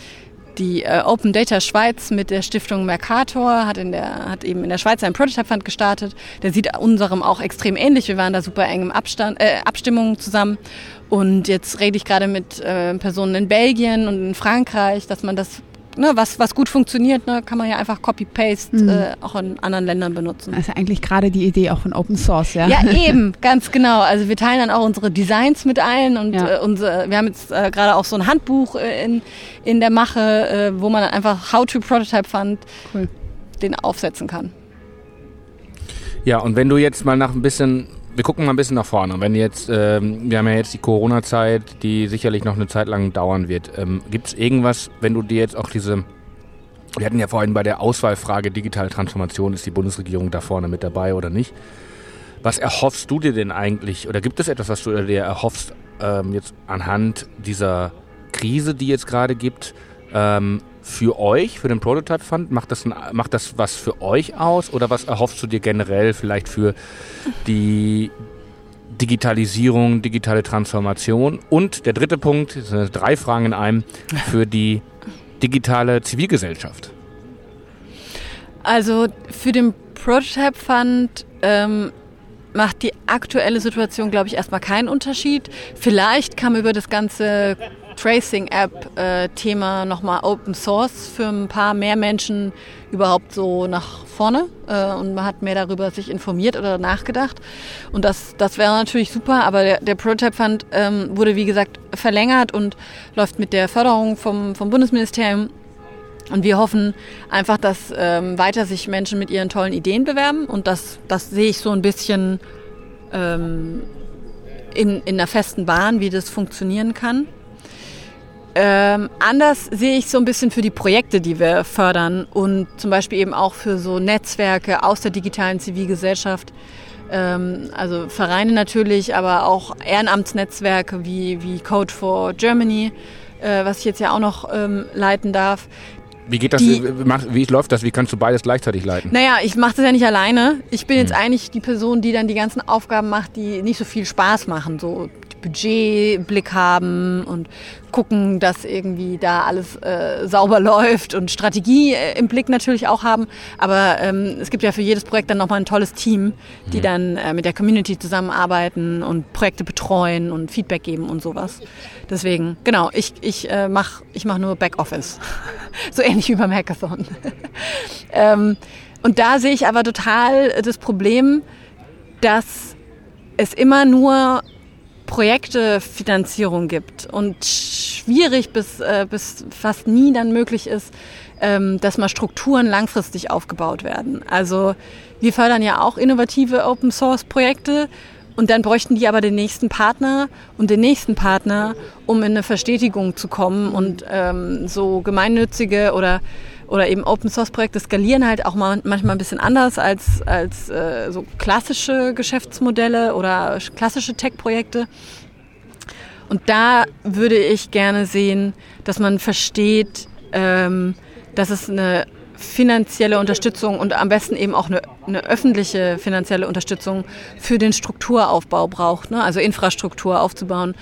die äh, Open Data Schweiz mit der Stiftung Mercator hat, in der, hat eben in der Schweiz einen Prototype Fund gestartet. Der sieht unserem auch extrem ähnlich. Wir waren da super eng im Abstand, äh, Abstimmungen zusammen. Und jetzt rede ich gerade mit äh, Personen in Belgien und in Frankreich, dass man das ne, was, was gut funktioniert, ne, kann man ja einfach Copy-Paste mhm. äh, auch in anderen Ländern benutzen. Das ist ja eigentlich gerade die Idee auch von Open Source, ja? Ja, eben, ganz genau. Also wir teilen dann auch unsere Designs mit allen und ja. äh, unsere, wir haben jetzt äh, gerade auch so ein Handbuch äh, in, in der Mache, äh, wo man dann einfach How to Prototype Fund cool. den aufsetzen kann. Ja, und wenn du jetzt mal nach ein bisschen wir gucken mal ein bisschen nach vorne. Wenn jetzt, ähm, wir haben ja jetzt die Corona-Zeit, die sicherlich noch eine Zeit lang dauern wird. Ähm, Gibt es irgendwas, wenn du dir jetzt auch diese, wir hatten ja vorhin bei der Auswahlfrage digitale Transformation, ist die Bundesregierung da vorne mit dabei oder nicht? Was erhoffst du dir denn eigentlich, oder gibt es etwas, was du dir erhoffst, ähm, jetzt anhand dieser Krise, die jetzt gerade gibt, ähm, für euch, für den Prototype Fund? Macht das, macht das was für euch aus oder was erhoffst du dir generell vielleicht für die Digitalisierung, digitale Transformation? Und der dritte Punkt, drei Fragen in einem, für die digitale Zivilgesellschaft. Also für den Prototype Fund ähm, macht die aktuelle Situation, glaube ich, erstmal keinen Unterschied. Vielleicht kam über das ganze Tracing-App-Thema nochmal Open Source für ein paar mehr Menschen überhaupt so nach vorne äh, und man hat mehr darüber sich informiert oder nachgedacht. Und das, das wäre natürlich super, aber der, der Prototype Fund ähm, wurde, wie gesagt, verlängert und läuft mit der Förderung vom, vom Bundesministerium und wir hoffen einfach, dass ähm, weiter sich Menschen mit ihren tollen Ideen bewerben. Und das, das sehe ich so ein bisschen ähm, in, in einer festen Bahn, wie das funktionieren kann. Ähm, anders sehe ich so ein bisschen für die Projekte, die wir fördern und zum Beispiel eben auch für so Netzwerke aus der digitalen Zivilgesellschaft. Ähm, also Vereine natürlich, aber auch Ehrenamtsnetzwerke wie, wie Code for Germany, äh, was ich jetzt ja auch noch ähm, leiten darf. Wie geht das, die, wie läuft das? Wie kannst du beides gleichzeitig leiten? Naja, ich mache das ja nicht alleine. Ich bin jetzt hm. eigentlich die Person, die dann die ganzen Aufgaben macht, die nicht so viel Spaß machen. So Budgetblick haben und gucken, dass irgendwie da alles äh, sauber läuft und Strategie äh, im Blick natürlich auch haben. Aber ähm, es gibt ja für jedes Projekt dann nochmal ein tolles Team, die mhm. dann äh, mit der Community zusammenarbeiten und Projekte betreuen und Feedback geben und sowas. Deswegen, genau, ich, ich äh, mache ich mach nur Backoffice. so ähnlich wie beim Hackathon. ähm, und da sehe ich aber total das Problem, dass es immer nur Projektefinanzierung gibt und schwierig bis, äh, bis fast nie dann möglich ist, ähm, dass mal Strukturen langfristig aufgebaut werden. Also wir fördern ja auch innovative Open Source Projekte und dann bräuchten die aber den nächsten Partner und den nächsten Partner, um in eine Verstetigung zu kommen und ähm, so gemeinnützige oder oder eben Open Source Projekte skalieren halt auch mal, manchmal ein bisschen anders als, als äh, so klassische Geschäftsmodelle oder klassische Tech-Projekte. Und da würde ich gerne sehen, dass man versteht, ähm, dass es eine finanzielle Unterstützung und am besten eben auch eine, eine öffentliche finanzielle Unterstützung für den Strukturaufbau braucht, ne? also Infrastruktur aufzubauen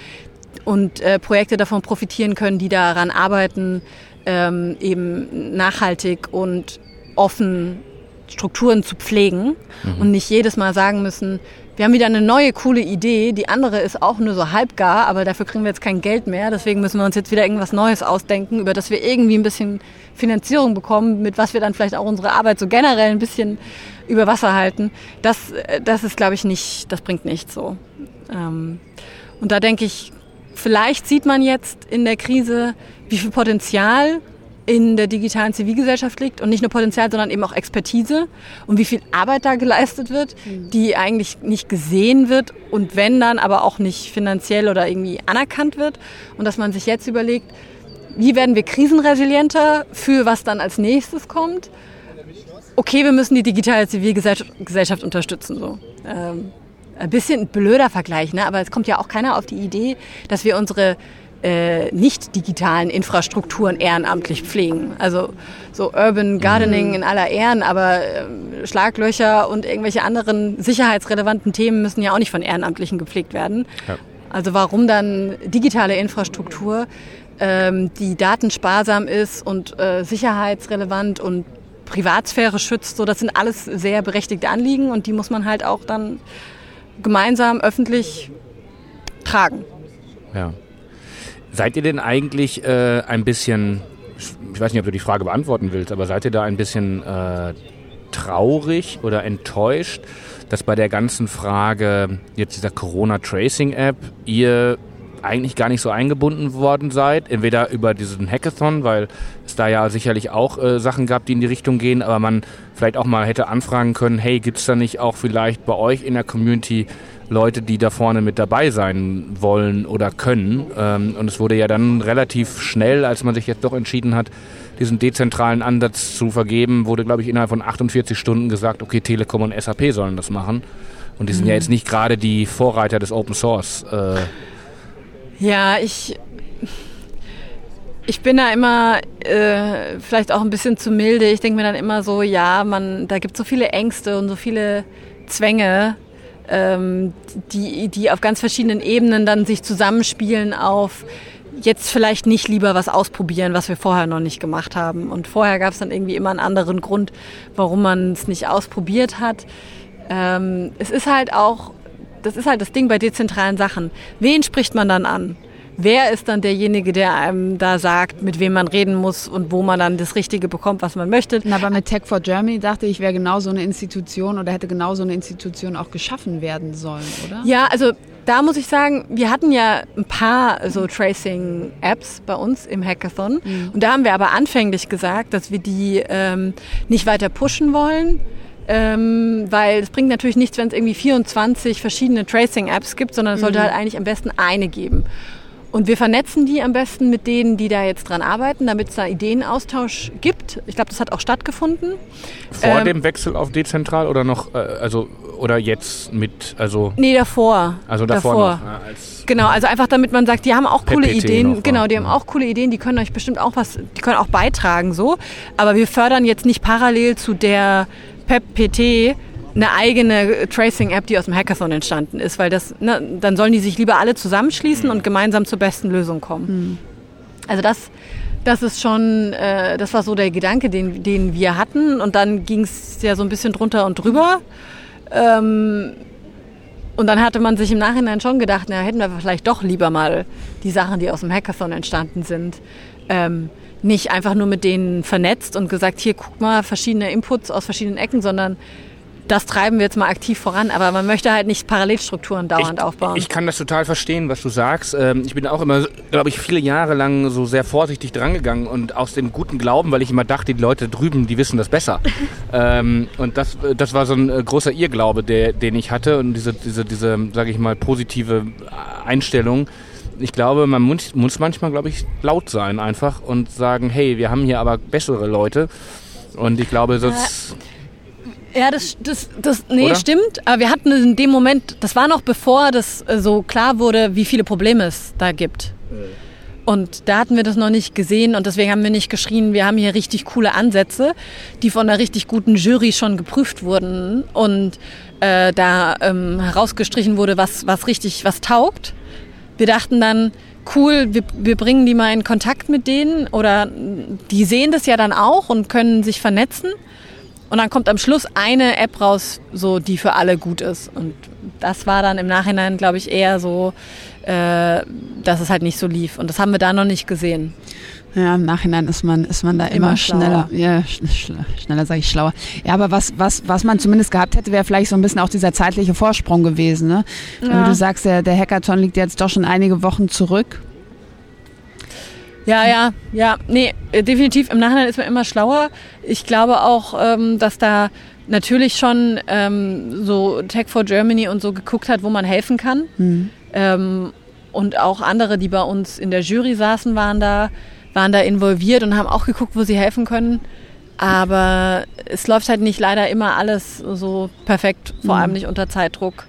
und äh, Projekte davon profitieren können, die daran arbeiten, ähm, eben nachhaltig und offen Strukturen zu pflegen mhm. und nicht jedes Mal sagen müssen, wir haben wieder eine neue coole Idee, die andere ist auch nur so halbgar, aber dafür kriegen wir jetzt kein Geld mehr, deswegen müssen wir uns jetzt wieder irgendwas Neues ausdenken, über das wir irgendwie ein bisschen Finanzierung bekommen, mit was wir dann vielleicht auch unsere Arbeit so generell ein bisschen über Wasser halten. Das, das ist, glaube ich, nicht, das bringt nichts so. Ähm, und da denke ich, vielleicht sieht man jetzt in der Krise, wie viel Potenzial in der digitalen Zivilgesellschaft liegt und nicht nur Potenzial, sondern eben auch Expertise und wie viel Arbeit da geleistet wird, mhm. die eigentlich nicht gesehen wird und wenn dann aber auch nicht finanziell oder irgendwie anerkannt wird und dass man sich jetzt überlegt, wie werden wir krisenresilienter für was dann als nächstes kommt. Okay, wir müssen die digitale Zivilgesellschaft unterstützen. So. Ähm, ein bisschen blöder Vergleich, ne? aber es kommt ja auch keiner auf die Idee, dass wir unsere äh, nicht digitalen Infrastrukturen ehrenamtlich pflegen. Also so Urban Gardening mhm. in aller Ehren, aber äh, Schlaglöcher und irgendwelche anderen sicherheitsrelevanten Themen müssen ja auch nicht von Ehrenamtlichen gepflegt werden. Ja. Also warum dann digitale Infrastruktur, ähm, die datensparsam ist und äh, sicherheitsrelevant und Privatsphäre schützt, so das sind alles sehr berechtigte Anliegen und die muss man halt auch dann gemeinsam öffentlich tragen. Ja. Seid ihr denn eigentlich äh, ein bisschen, ich weiß nicht, ob du die Frage beantworten willst, aber seid ihr da ein bisschen äh, traurig oder enttäuscht, dass bei der ganzen Frage jetzt dieser Corona-Tracing-App ihr eigentlich gar nicht so eingebunden worden seid. Entweder über diesen Hackathon, weil es da ja sicherlich auch äh, Sachen gab, die in die Richtung gehen, aber man vielleicht auch mal hätte anfragen können, hey, gibt's da nicht auch vielleicht bei euch in der Community Leute, die da vorne mit dabei sein wollen oder können. Ähm, und es wurde ja dann relativ schnell, als man sich jetzt doch entschieden hat, diesen dezentralen Ansatz zu vergeben, wurde, glaube ich, innerhalb von 48 Stunden gesagt, okay, Telekom und SAP sollen das machen. Und die sind mhm. ja jetzt nicht gerade die Vorreiter des Open Source. Äh. Ja, ich, ich bin da immer äh, vielleicht auch ein bisschen zu milde. Ich denke mir dann immer so, ja, man, da gibt es so viele Ängste und so viele Zwänge ähm, die, die auf ganz verschiedenen Ebenen dann sich zusammenspielen auf jetzt vielleicht nicht lieber was ausprobieren, was wir vorher noch nicht gemacht haben. Und vorher gab es dann irgendwie immer einen anderen Grund, warum man es nicht ausprobiert hat. ähm, es ist halt auch, das ist halt das Ding bei dezentralen Sachen. Wen spricht man dann an? Wer ist dann derjenige, der einem da sagt, mit wem man reden muss und wo man dann das Richtige bekommt, was man möchte. Na, aber mit Tech for Germany dachte ich, wäre genau so eine Institution oder hätte genau so eine Institution auch geschaffen werden sollen, oder? Ja, also da muss ich sagen, wir hatten ja ein paar so Tracing-Apps bei uns im Hackathon. Mhm. Und da haben wir aber anfänglich gesagt, dass wir die ähm, nicht weiter pushen wollen. Ähm, weil es bringt natürlich nichts, wenn es irgendwie 24 verschiedene Tracing-Apps gibt, sondern es sollte mhm. halt eigentlich am besten eine geben. Und wir vernetzen die am besten mit denen, die da jetzt dran arbeiten, damit es da Ideenaustausch gibt. Ich glaube, das hat auch stattgefunden. Vor ähm, dem Wechsel auf dezentral oder noch, äh, also oder jetzt mit, also nee davor. Also davor. davor. Noch, ja, genau, also einfach damit man sagt, die haben auch coole Ideen. Genau, die haben auch coole Ideen. Die können euch bestimmt auch was, die können auch beitragen so. Aber wir fördern jetzt nicht parallel zu der PEP PT eine eigene Tracing-App, die aus dem Hackathon entstanden ist, weil das, ne, dann sollen die sich lieber alle zusammenschließen und gemeinsam zur besten Lösung kommen. Mhm. Also das, das ist schon, äh, das war so der Gedanke, den, den wir hatten und dann ging es ja so ein bisschen drunter und drüber. Ähm, und dann hatte man sich im Nachhinein schon gedacht, na, hätten wir vielleicht doch lieber mal die Sachen, die aus dem Hackathon entstanden sind, ähm, nicht einfach nur mit denen vernetzt und gesagt, hier guck mal, verschiedene Inputs aus verschiedenen Ecken, sondern das treiben wir jetzt mal aktiv voran, aber man möchte halt nicht Parallelstrukturen dauernd ich, aufbauen. Ich kann das total verstehen, was du sagst. Ähm, ich bin auch immer, glaube ich, viele Jahre lang so sehr vorsichtig drangegangen und aus dem guten Glauben, weil ich immer dachte, die Leute drüben, die wissen das besser. ähm, und das, das war so ein äh, großer Irrglaube, der, den ich hatte und diese, diese, diese, sage ich mal, positive Einstellung. Ich glaube, man muss, muss manchmal, glaube ich, laut sein einfach und sagen, hey, wir haben hier aber bessere Leute. Und ich glaube, das... Ja, das, das, das nee, Oder? stimmt. Aber wir hatten in dem Moment, das war noch bevor das äh, so klar wurde, wie viele Probleme es da gibt. Und da hatten wir das noch nicht gesehen und deswegen haben wir nicht geschrien, wir haben hier richtig coole Ansätze, die von einer richtig guten Jury schon geprüft wurden und äh, da ähm, herausgestrichen wurde, was, was richtig, was taugt. Wir dachten dann, cool, wir, wir bringen die mal in Kontakt mit denen oder die sehen das ja dann auch und können sich vernetzen. Und dann kommt am Schluss eine App raus, so die für alle gut ist. Und das war dann im Nachhinein, glaube ich, eher so, äh, dass es halt nicht so lief. Und das haben wir da noch nicht gesehen. Ja, im Nachhinein ist man, ist man da immer, immer schneller. Ja, schneller, schneller sage ich schlauer. Ja, aber was, was, was man zumindest gehabt hätte, wäre vielleicht so ein bisschen auch dieser zeitliche Vorsprung gewesen. Ne? Ja. Wie du sagst, der, der Hackathon liegt jetzt doch schon einige Wochen zurück. Ja, ja, ja. Nee, äh, definitiv. Im Nachhinein ist man immer schlauer. Ich glaube auch, ähm, dass da natürlich schon ähm, so Tech for Germany und so geguckt hat, wo man helfen kann. Mhm. Ähm, und auch andere, die bei uns in der Jury saßen, waren da, waren da involviert und haben auch geguckt, wo sie helfen können. Aber es läuft halt nicht leider immer alles so perfekt, vor mhm. allem nicht unter Zeitdruck.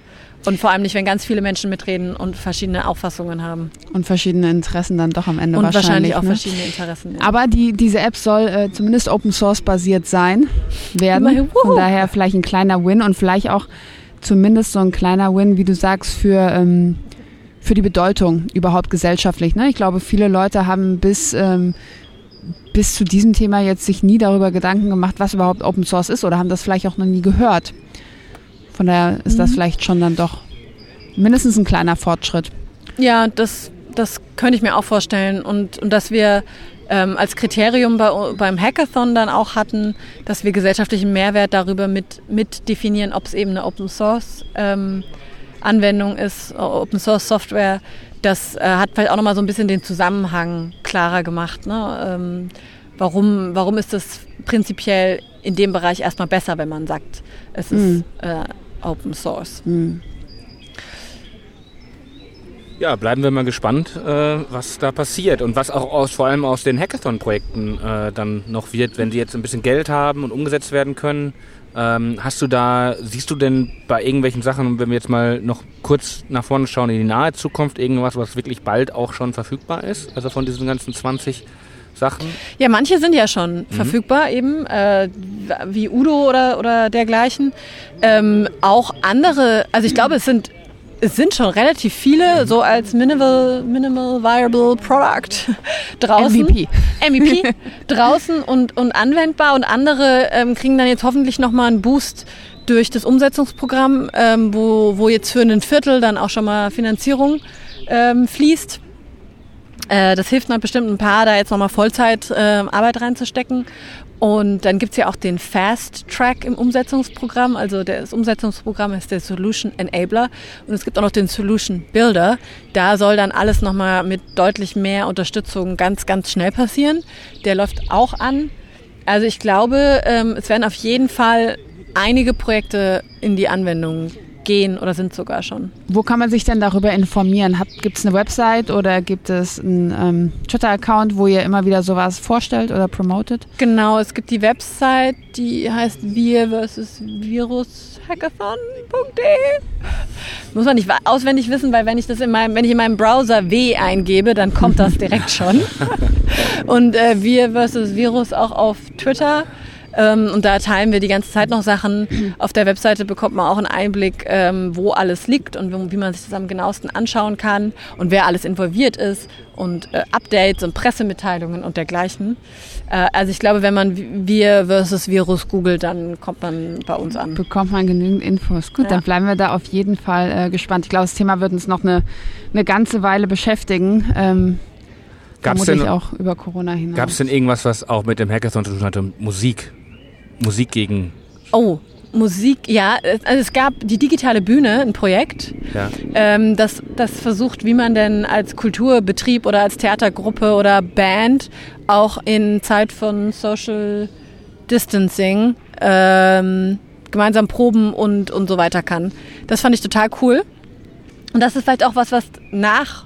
Und vor allem nicht, wenn ganz viele Menschen mitreden und verschiedene Auffassungen haben. Und verschiedene Interessen dann doch am Ende und wahrscheinlich. wahrscheinlich auch ne? verschiedene Interessen. Ja. Aber die, diese App soll äh, zumindest Open Source basiert sein, werden. Von daher vielleicht ein kleiner Win und vielleicht auch zumindest so ein kleiner Win, wie du sagst, für, ähm, für die Bedeutung überhaupt gesellschaftlich. Ne? Ich glaube, viele Leute haben bis, ähm, bis zu diesem Thema jetzt sich nie darüber Gedanken gemacht, was überhaupt Open Source ist oder haben das vielleicht auch noch nie gehört. Von daher ist das mhm. vielleicht schon dann doch mindestens ein kleiner Fortschritt. Ja, das, das könnte ich mir auch vorstellen. Und, und dass wir ähm, als Kriterium bei, beim Hackathon dann auch hatten, dass wir gesellschaftlichen Mehrwert darüber mit, mit definieren, ob es eben eine Open Source ähm, Anwendung ist, Open Source Software. Das äh, hat vielleicht auch nochmal so ein bisschen den Zusammenhang klarer gemacht. Ne? Ähm, warum, warum ist das prinzipiell in dem Bereich erstmal besser, wenn man sagt, es ist mhm. äh, Open Source. Mhm. Ja, bleiben wir mal gespannt, äh, was da passiert und was auch aus, vor allem aus den Hackathon-Projekten äh, dann noch wird, wenn sie jetzt ein bisschen Geld haben und umgesetzt werden können. Ähm, hast du da, siehst du denn bei irgendwelchen Sachen, wenn wir jetzt mal noch kurz nach vorne schauen, in die nahe Zukunft, irgendwas, was wirklich bald auch schon verfügbar ist? Also von diesen ganzen 20 Sachen? Ja, manche sind ja schon mhm. verfügbar, eben äh, wie Udo oder, oder dergleichen. Ähm, auch andere, also ich glaube, es sind es sind schon relativ viele so als Minimal, Minimal Viable Product draußen. MVP. MVP draußen und, und anwendbar und andere ähm, kriegen dann jetzt hoffentlich nochmal einen Boost durch das Umsetzungsprogramm, ähm, wo, wo jetzt für ein Viertel dann auch schon mal Finanzierung ähm, fließt. Äh, das hilft mir bestimmt ein paar, da jetzt nochmal Vollzeit äh, Arbeit reinzustecken. Und dann gibt's ja auch den Fast Track im Umsetzungsprogramm. Also das Umsetzungsprogramm ist der Solution Enabler. Und es gibt auch noch den Solution Builder. Da soll dann alles nochmal mit deutlich mehr Unterstützung ganz, ganz schnell passieren. Der läuft auch an. Also ich glaube, ähm, es werden auf jeden Fall einige Projekte in die Anwendung gehen oder sind sogar schon. Wo kann man sich denn darüber informieren? Gibt es eine Website oder gibt es einen ähm, Twitter-Account, wo ihr immer wieder sowas vorstellt oder promotet? Genau, es gibt die Website, die heißt wir versus Virus hackathon.de. Muss man nicht auswendig wissen, weil wenn ich das in meinem, wenn ich in meinem Browser W eingebe, dann kommt das direkt schon. Und äh, wir versus Virus auch auf Twitter. Ähm, und da teilen wir die ganze Zeit noch Sachen. Auf der Webseite bekommt man auch einen Einblick, ähm, wo alles liegt und wie man sich das am genauesten anschauen kann und wer alles involviert ist und äh, Updates und Pressemitteilungen und dergleichen. Äh, also ich glaube, wenn man wir versus Virus googelt, dann kommt man bei uns an. Bekommt man genügend Infos. Gut, ja. dann bleiben wir da auf jeden Fall äh, gespannt. Ich glaube, das Thema wird uns noch eine, eine ganze Weile beschäftigen. Ähm, Gab es denn auch über Corona hinaus? Gab es denn irgendwas, was auch mit dem Hackathon zu tun hatte? Musik? Musik gegen. Oh, Musik, ja. Also es gab die digitale Bühne, ein Projekt, ja. ähm, das, das versucht, wie man denn als Kulturbetrieb oder als Theatergruppe oder Band auch in Zeit von Social Distancing ähm, gemeinsam proben und, und so weiter kann. Das fand ich total cool. Und das ist vielleicht auch was, was nach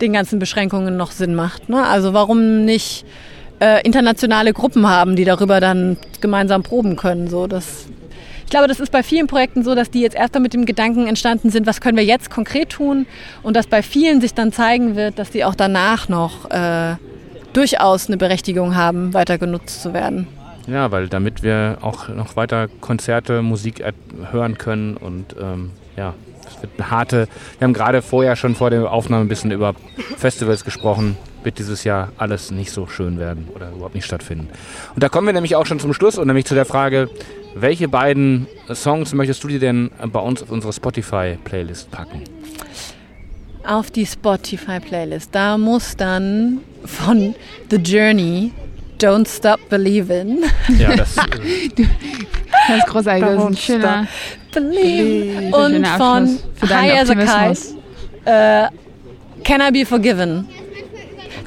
den ganzen Beschränkungen noch Sinn macht. Ne? Also warum nicht äh, internationale Gruppen haben, die darüber dann gemeinsam proben können. So, das, ich glaube, das ist bei vielen Projekten so, dass die jetzt erst mit dem Gedanken entstanden sind, was können wir jetzt konkret tun und dass bei vielen sich dann zeigen wird, dass die auch danach noch äh, durchaus eine Berechtigung haben, weiter genutzt zu werden. Ja, weil damit wir auch noch weiter Konzerte, Musik hören können und ähm, ja, es wird eine harte. Wir haben gerade vorher schon vor der Aufnahme ein bisschen über Festivals gesprochen wird dieses Jahr alles nicht so schön werden oder überhaupt nicht stattfinden. Und da kommen wir nämlich auch schon zum Schluss und nämlich zu der Frage, welche beiden Songs möchtest du dir denn bei uns auf unsere Spotify-Playlist packen? Auf die Spotify-Playlist. Da muss dann von The Journey Don't Stop Believing. Ja, das, äh, das ist großartig. Das ist ein schöner Believe. Und von High as a Kite. Uh, Can I Be Forgiven?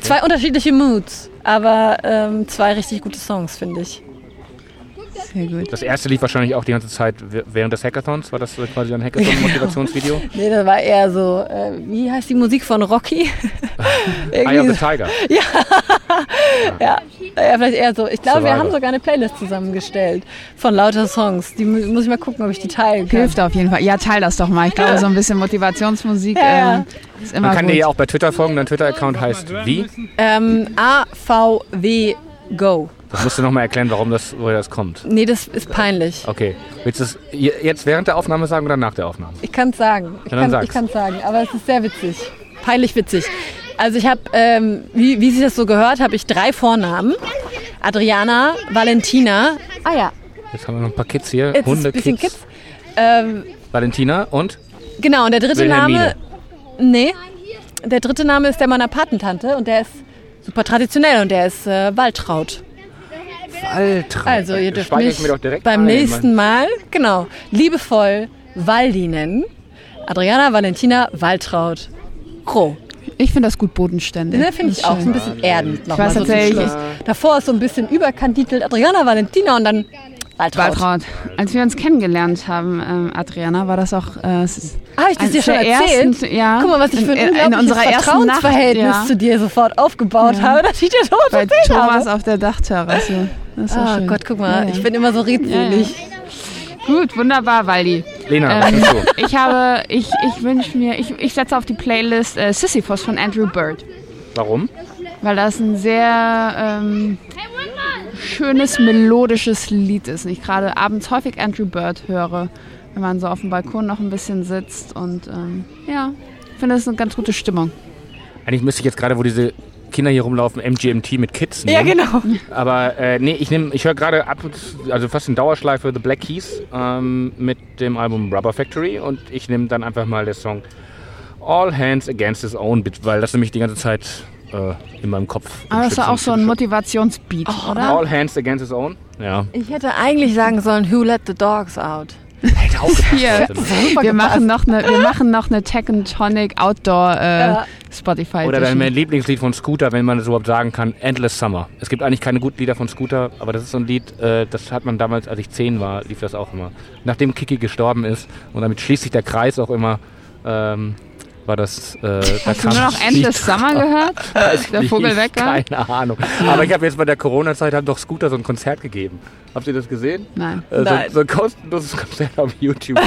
Zwei unterschiedliche Moods, aber ähm, zwei richtig gute Songs, finde ich. Sehr gut. Das erste lief wahrscheinlich auch die ganze Zeit während des Hackathons. War das quasi ein Hackathon-Motivationsvideo? nee, das war eher so, äh, wie heißt die Musik von Rocky? Eye of the Tiger. Ja. ja. ja, vielleicht eher so. Ich glaube, wir haben sogar eine Playlist zusammengestellt von lauter Songs. Die muss ich mal gucken, ob ich die teilen kann. Hilft auf jeden Fall. Ja, teil das doch mal. Ich glaube, so ein bisschen Motivationsmusik ja. äh, ist immer Man kann gut. dir ja auch bei Twitter folgen. Dein Twitter-Account heißt wie? Ähm, AVW Go. Das musst du nochmal erklären, warum das, woher das kommt. Nee, das ist peinlich. Okay. Willst du es jetzt während der Aufnahme sagen oder nach der Aufnahme? Ich kann es sagen. Ich kann es sagen, aber es ist sehr witzig. Peinlich witzig. Also ich habe, ähm, wie, wie sich das so gehört, habe ich drei Vornamen. Adriana, Valentina. Ah ja. Jetzt haben wir noch ein paar Kids hier. Jetzt Hunde, Kids. Kids. Ähm, Valentina und? Genau, und der dritte Name. Nee. Der dritte Name ist der meiner Patentante und der ist super traditionell und der ist äh, Waltraud. Waltraud. Also ihr dürft mich beim ein, nächsten Mal, genau, liebevoll Waldi nennen. Adriana Valentina Waltraud. Kro. Ich finde das gut bodenständig. Ne, finde ich auch. So ein bisschen erdend nochmal so tatsächlich. Davor ist so ein bisschen überkandidelt Adriana Valentina und dann Waltraud. Waltraud. Als wir uns kennengelernt haben, ähm, Adriana, war das auch. Äh, Habe ich das dir schon erzählt? Ersten, ja. Guck mal, was ich für ein in, in unserer Vertrauensverhältnis Nacht, ja. zu dir sofort aufgebaut ja. habe, dass ich dir sowas Bei Thomas habe. auf der Dachterrasse. Das oh schön. Gott, guck mal, ja, ich bin immer so redselig. Gut, wunderbar, Waldi. Lena, ähm, ich habe, ich, ich wünsche mir, ich, ich setze auf die Playlist äh, Sisyphus von Andrew Bird. Warum? Weil das ein sehr ähm, schönes, melodisches Lied ist. Und ich gerade abends häufig Andrew Bird höre, wenn man so auf dem Balkon noch ein bisschen sitzt. Und ähm, ja, ich finde, das ist eine ganz gute Stimmung. Eigentlich müsste ich jetzt gerade, wo diese Kinder hier rumlaufen, MGMT mit Kids Ja, nehmen. genau. Aber äh, nee, ich nehme, ich höre gerade ab, also fast in Dauerschleife The Black Keys ähm, mit dem Album Rubber Factory und ich nehme dann einfach mal den Song All Hands Against His Own, weil das nämlich die ganze Zeit äh, in meinem Kopf. Aber das ist ja auch so ein Motivationsbeat, oder? All Hands Against His Own? Ja. Ich hätte eigentlich sagen sollen, Who let the dogs out? Hätte auch gepasst. Hier. Super Wir machen noch eine, wir machen noch eine Tech and Tonic Outdoor äh, Ja. Spotify Oder dann mein Lieblingslied von Scooter, wenn man das überhaupt sagen kann, Endless Summer. Es gibt eigentlich keine guten Lieder von Scooter, aber das ist so ein Lied, äh, das hat man damals, als ich zehn war, lief das auch immer. Nachdem Kiki gestorben ist und damit schließt sich der Kreis auch immer, ähm, war das. Äh, da Hast du kam nur noch das Endless Summer gehört? Weiß Der Vogel weg war? Keine Ahnung. Aber ich habe jetzt bei der Corona-Zeit haben doch Scooter so ein Konzert gegeben. Habt ihr das gesehen? Nein. Äh, so, Nein. so ein kostenloses Konzert auf YouTube.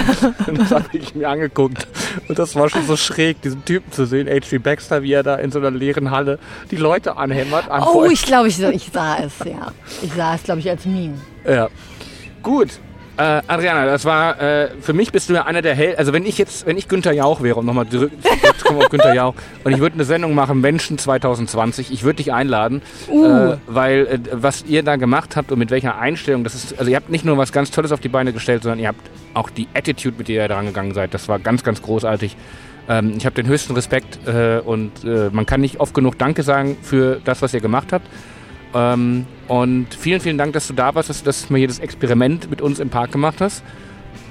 und das habe ich mir angeguckt. Und das war schon so schräg, diesen Typen zu sehen, H.G. Baxter, wie er da in so einer leeren Halle die Leute anhämmert. Oh, anfeuert. ich glaube, ich, ich sah es, ja. Ich sah es, glaube ich, als Meme. Ja. Gut. Äh, Adriana, das war, äh, für mich bist du ja einer der Hell, also wenn ich jetzt, wenn ich Günther Jauch wäre und nochmal zurück- zurückzukommen auf Günther Jauch und ich würde eine Sendung machen, Menschen 2020, ich würde dich einladen, äh, weil äh, was ihr da gemacht habt und mit welcher Einstellung, das ist, also ihr habt nicht nur was ganz Tolles auf die Beine gestellt, sondern ihr habt auch die Attitude, mit der ihr da rangegangen seid, das war ganz, ganz großartig. Ähm, ich habe den höchsten Respekt äh, und äh, man kann nicht oft genug Danke sagen für das, was ihr gemacht habt. Ähm, und vielen, vielen Dank, dass du da warst, dass du das mal hier das Experiment mit uns im Park gemacht hast.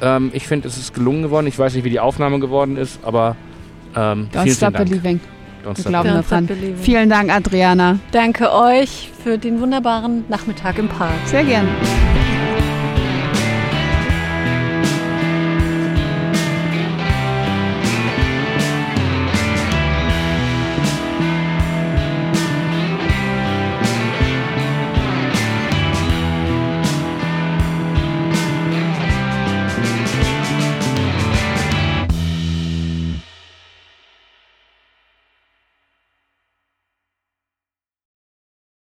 Ähm, ich finde, es ist gelungen geworden. Ich weiß nicht, wie die Aufnahme geworden ist, aber ähm, Don't vielen, stop vielen Dank. believing. Don't Wir stop glauben Don't stop daran. believing. Vielen Dank, Adriana. Danke euch für den wunderbaren Nachmittag im Park. Sehr gern.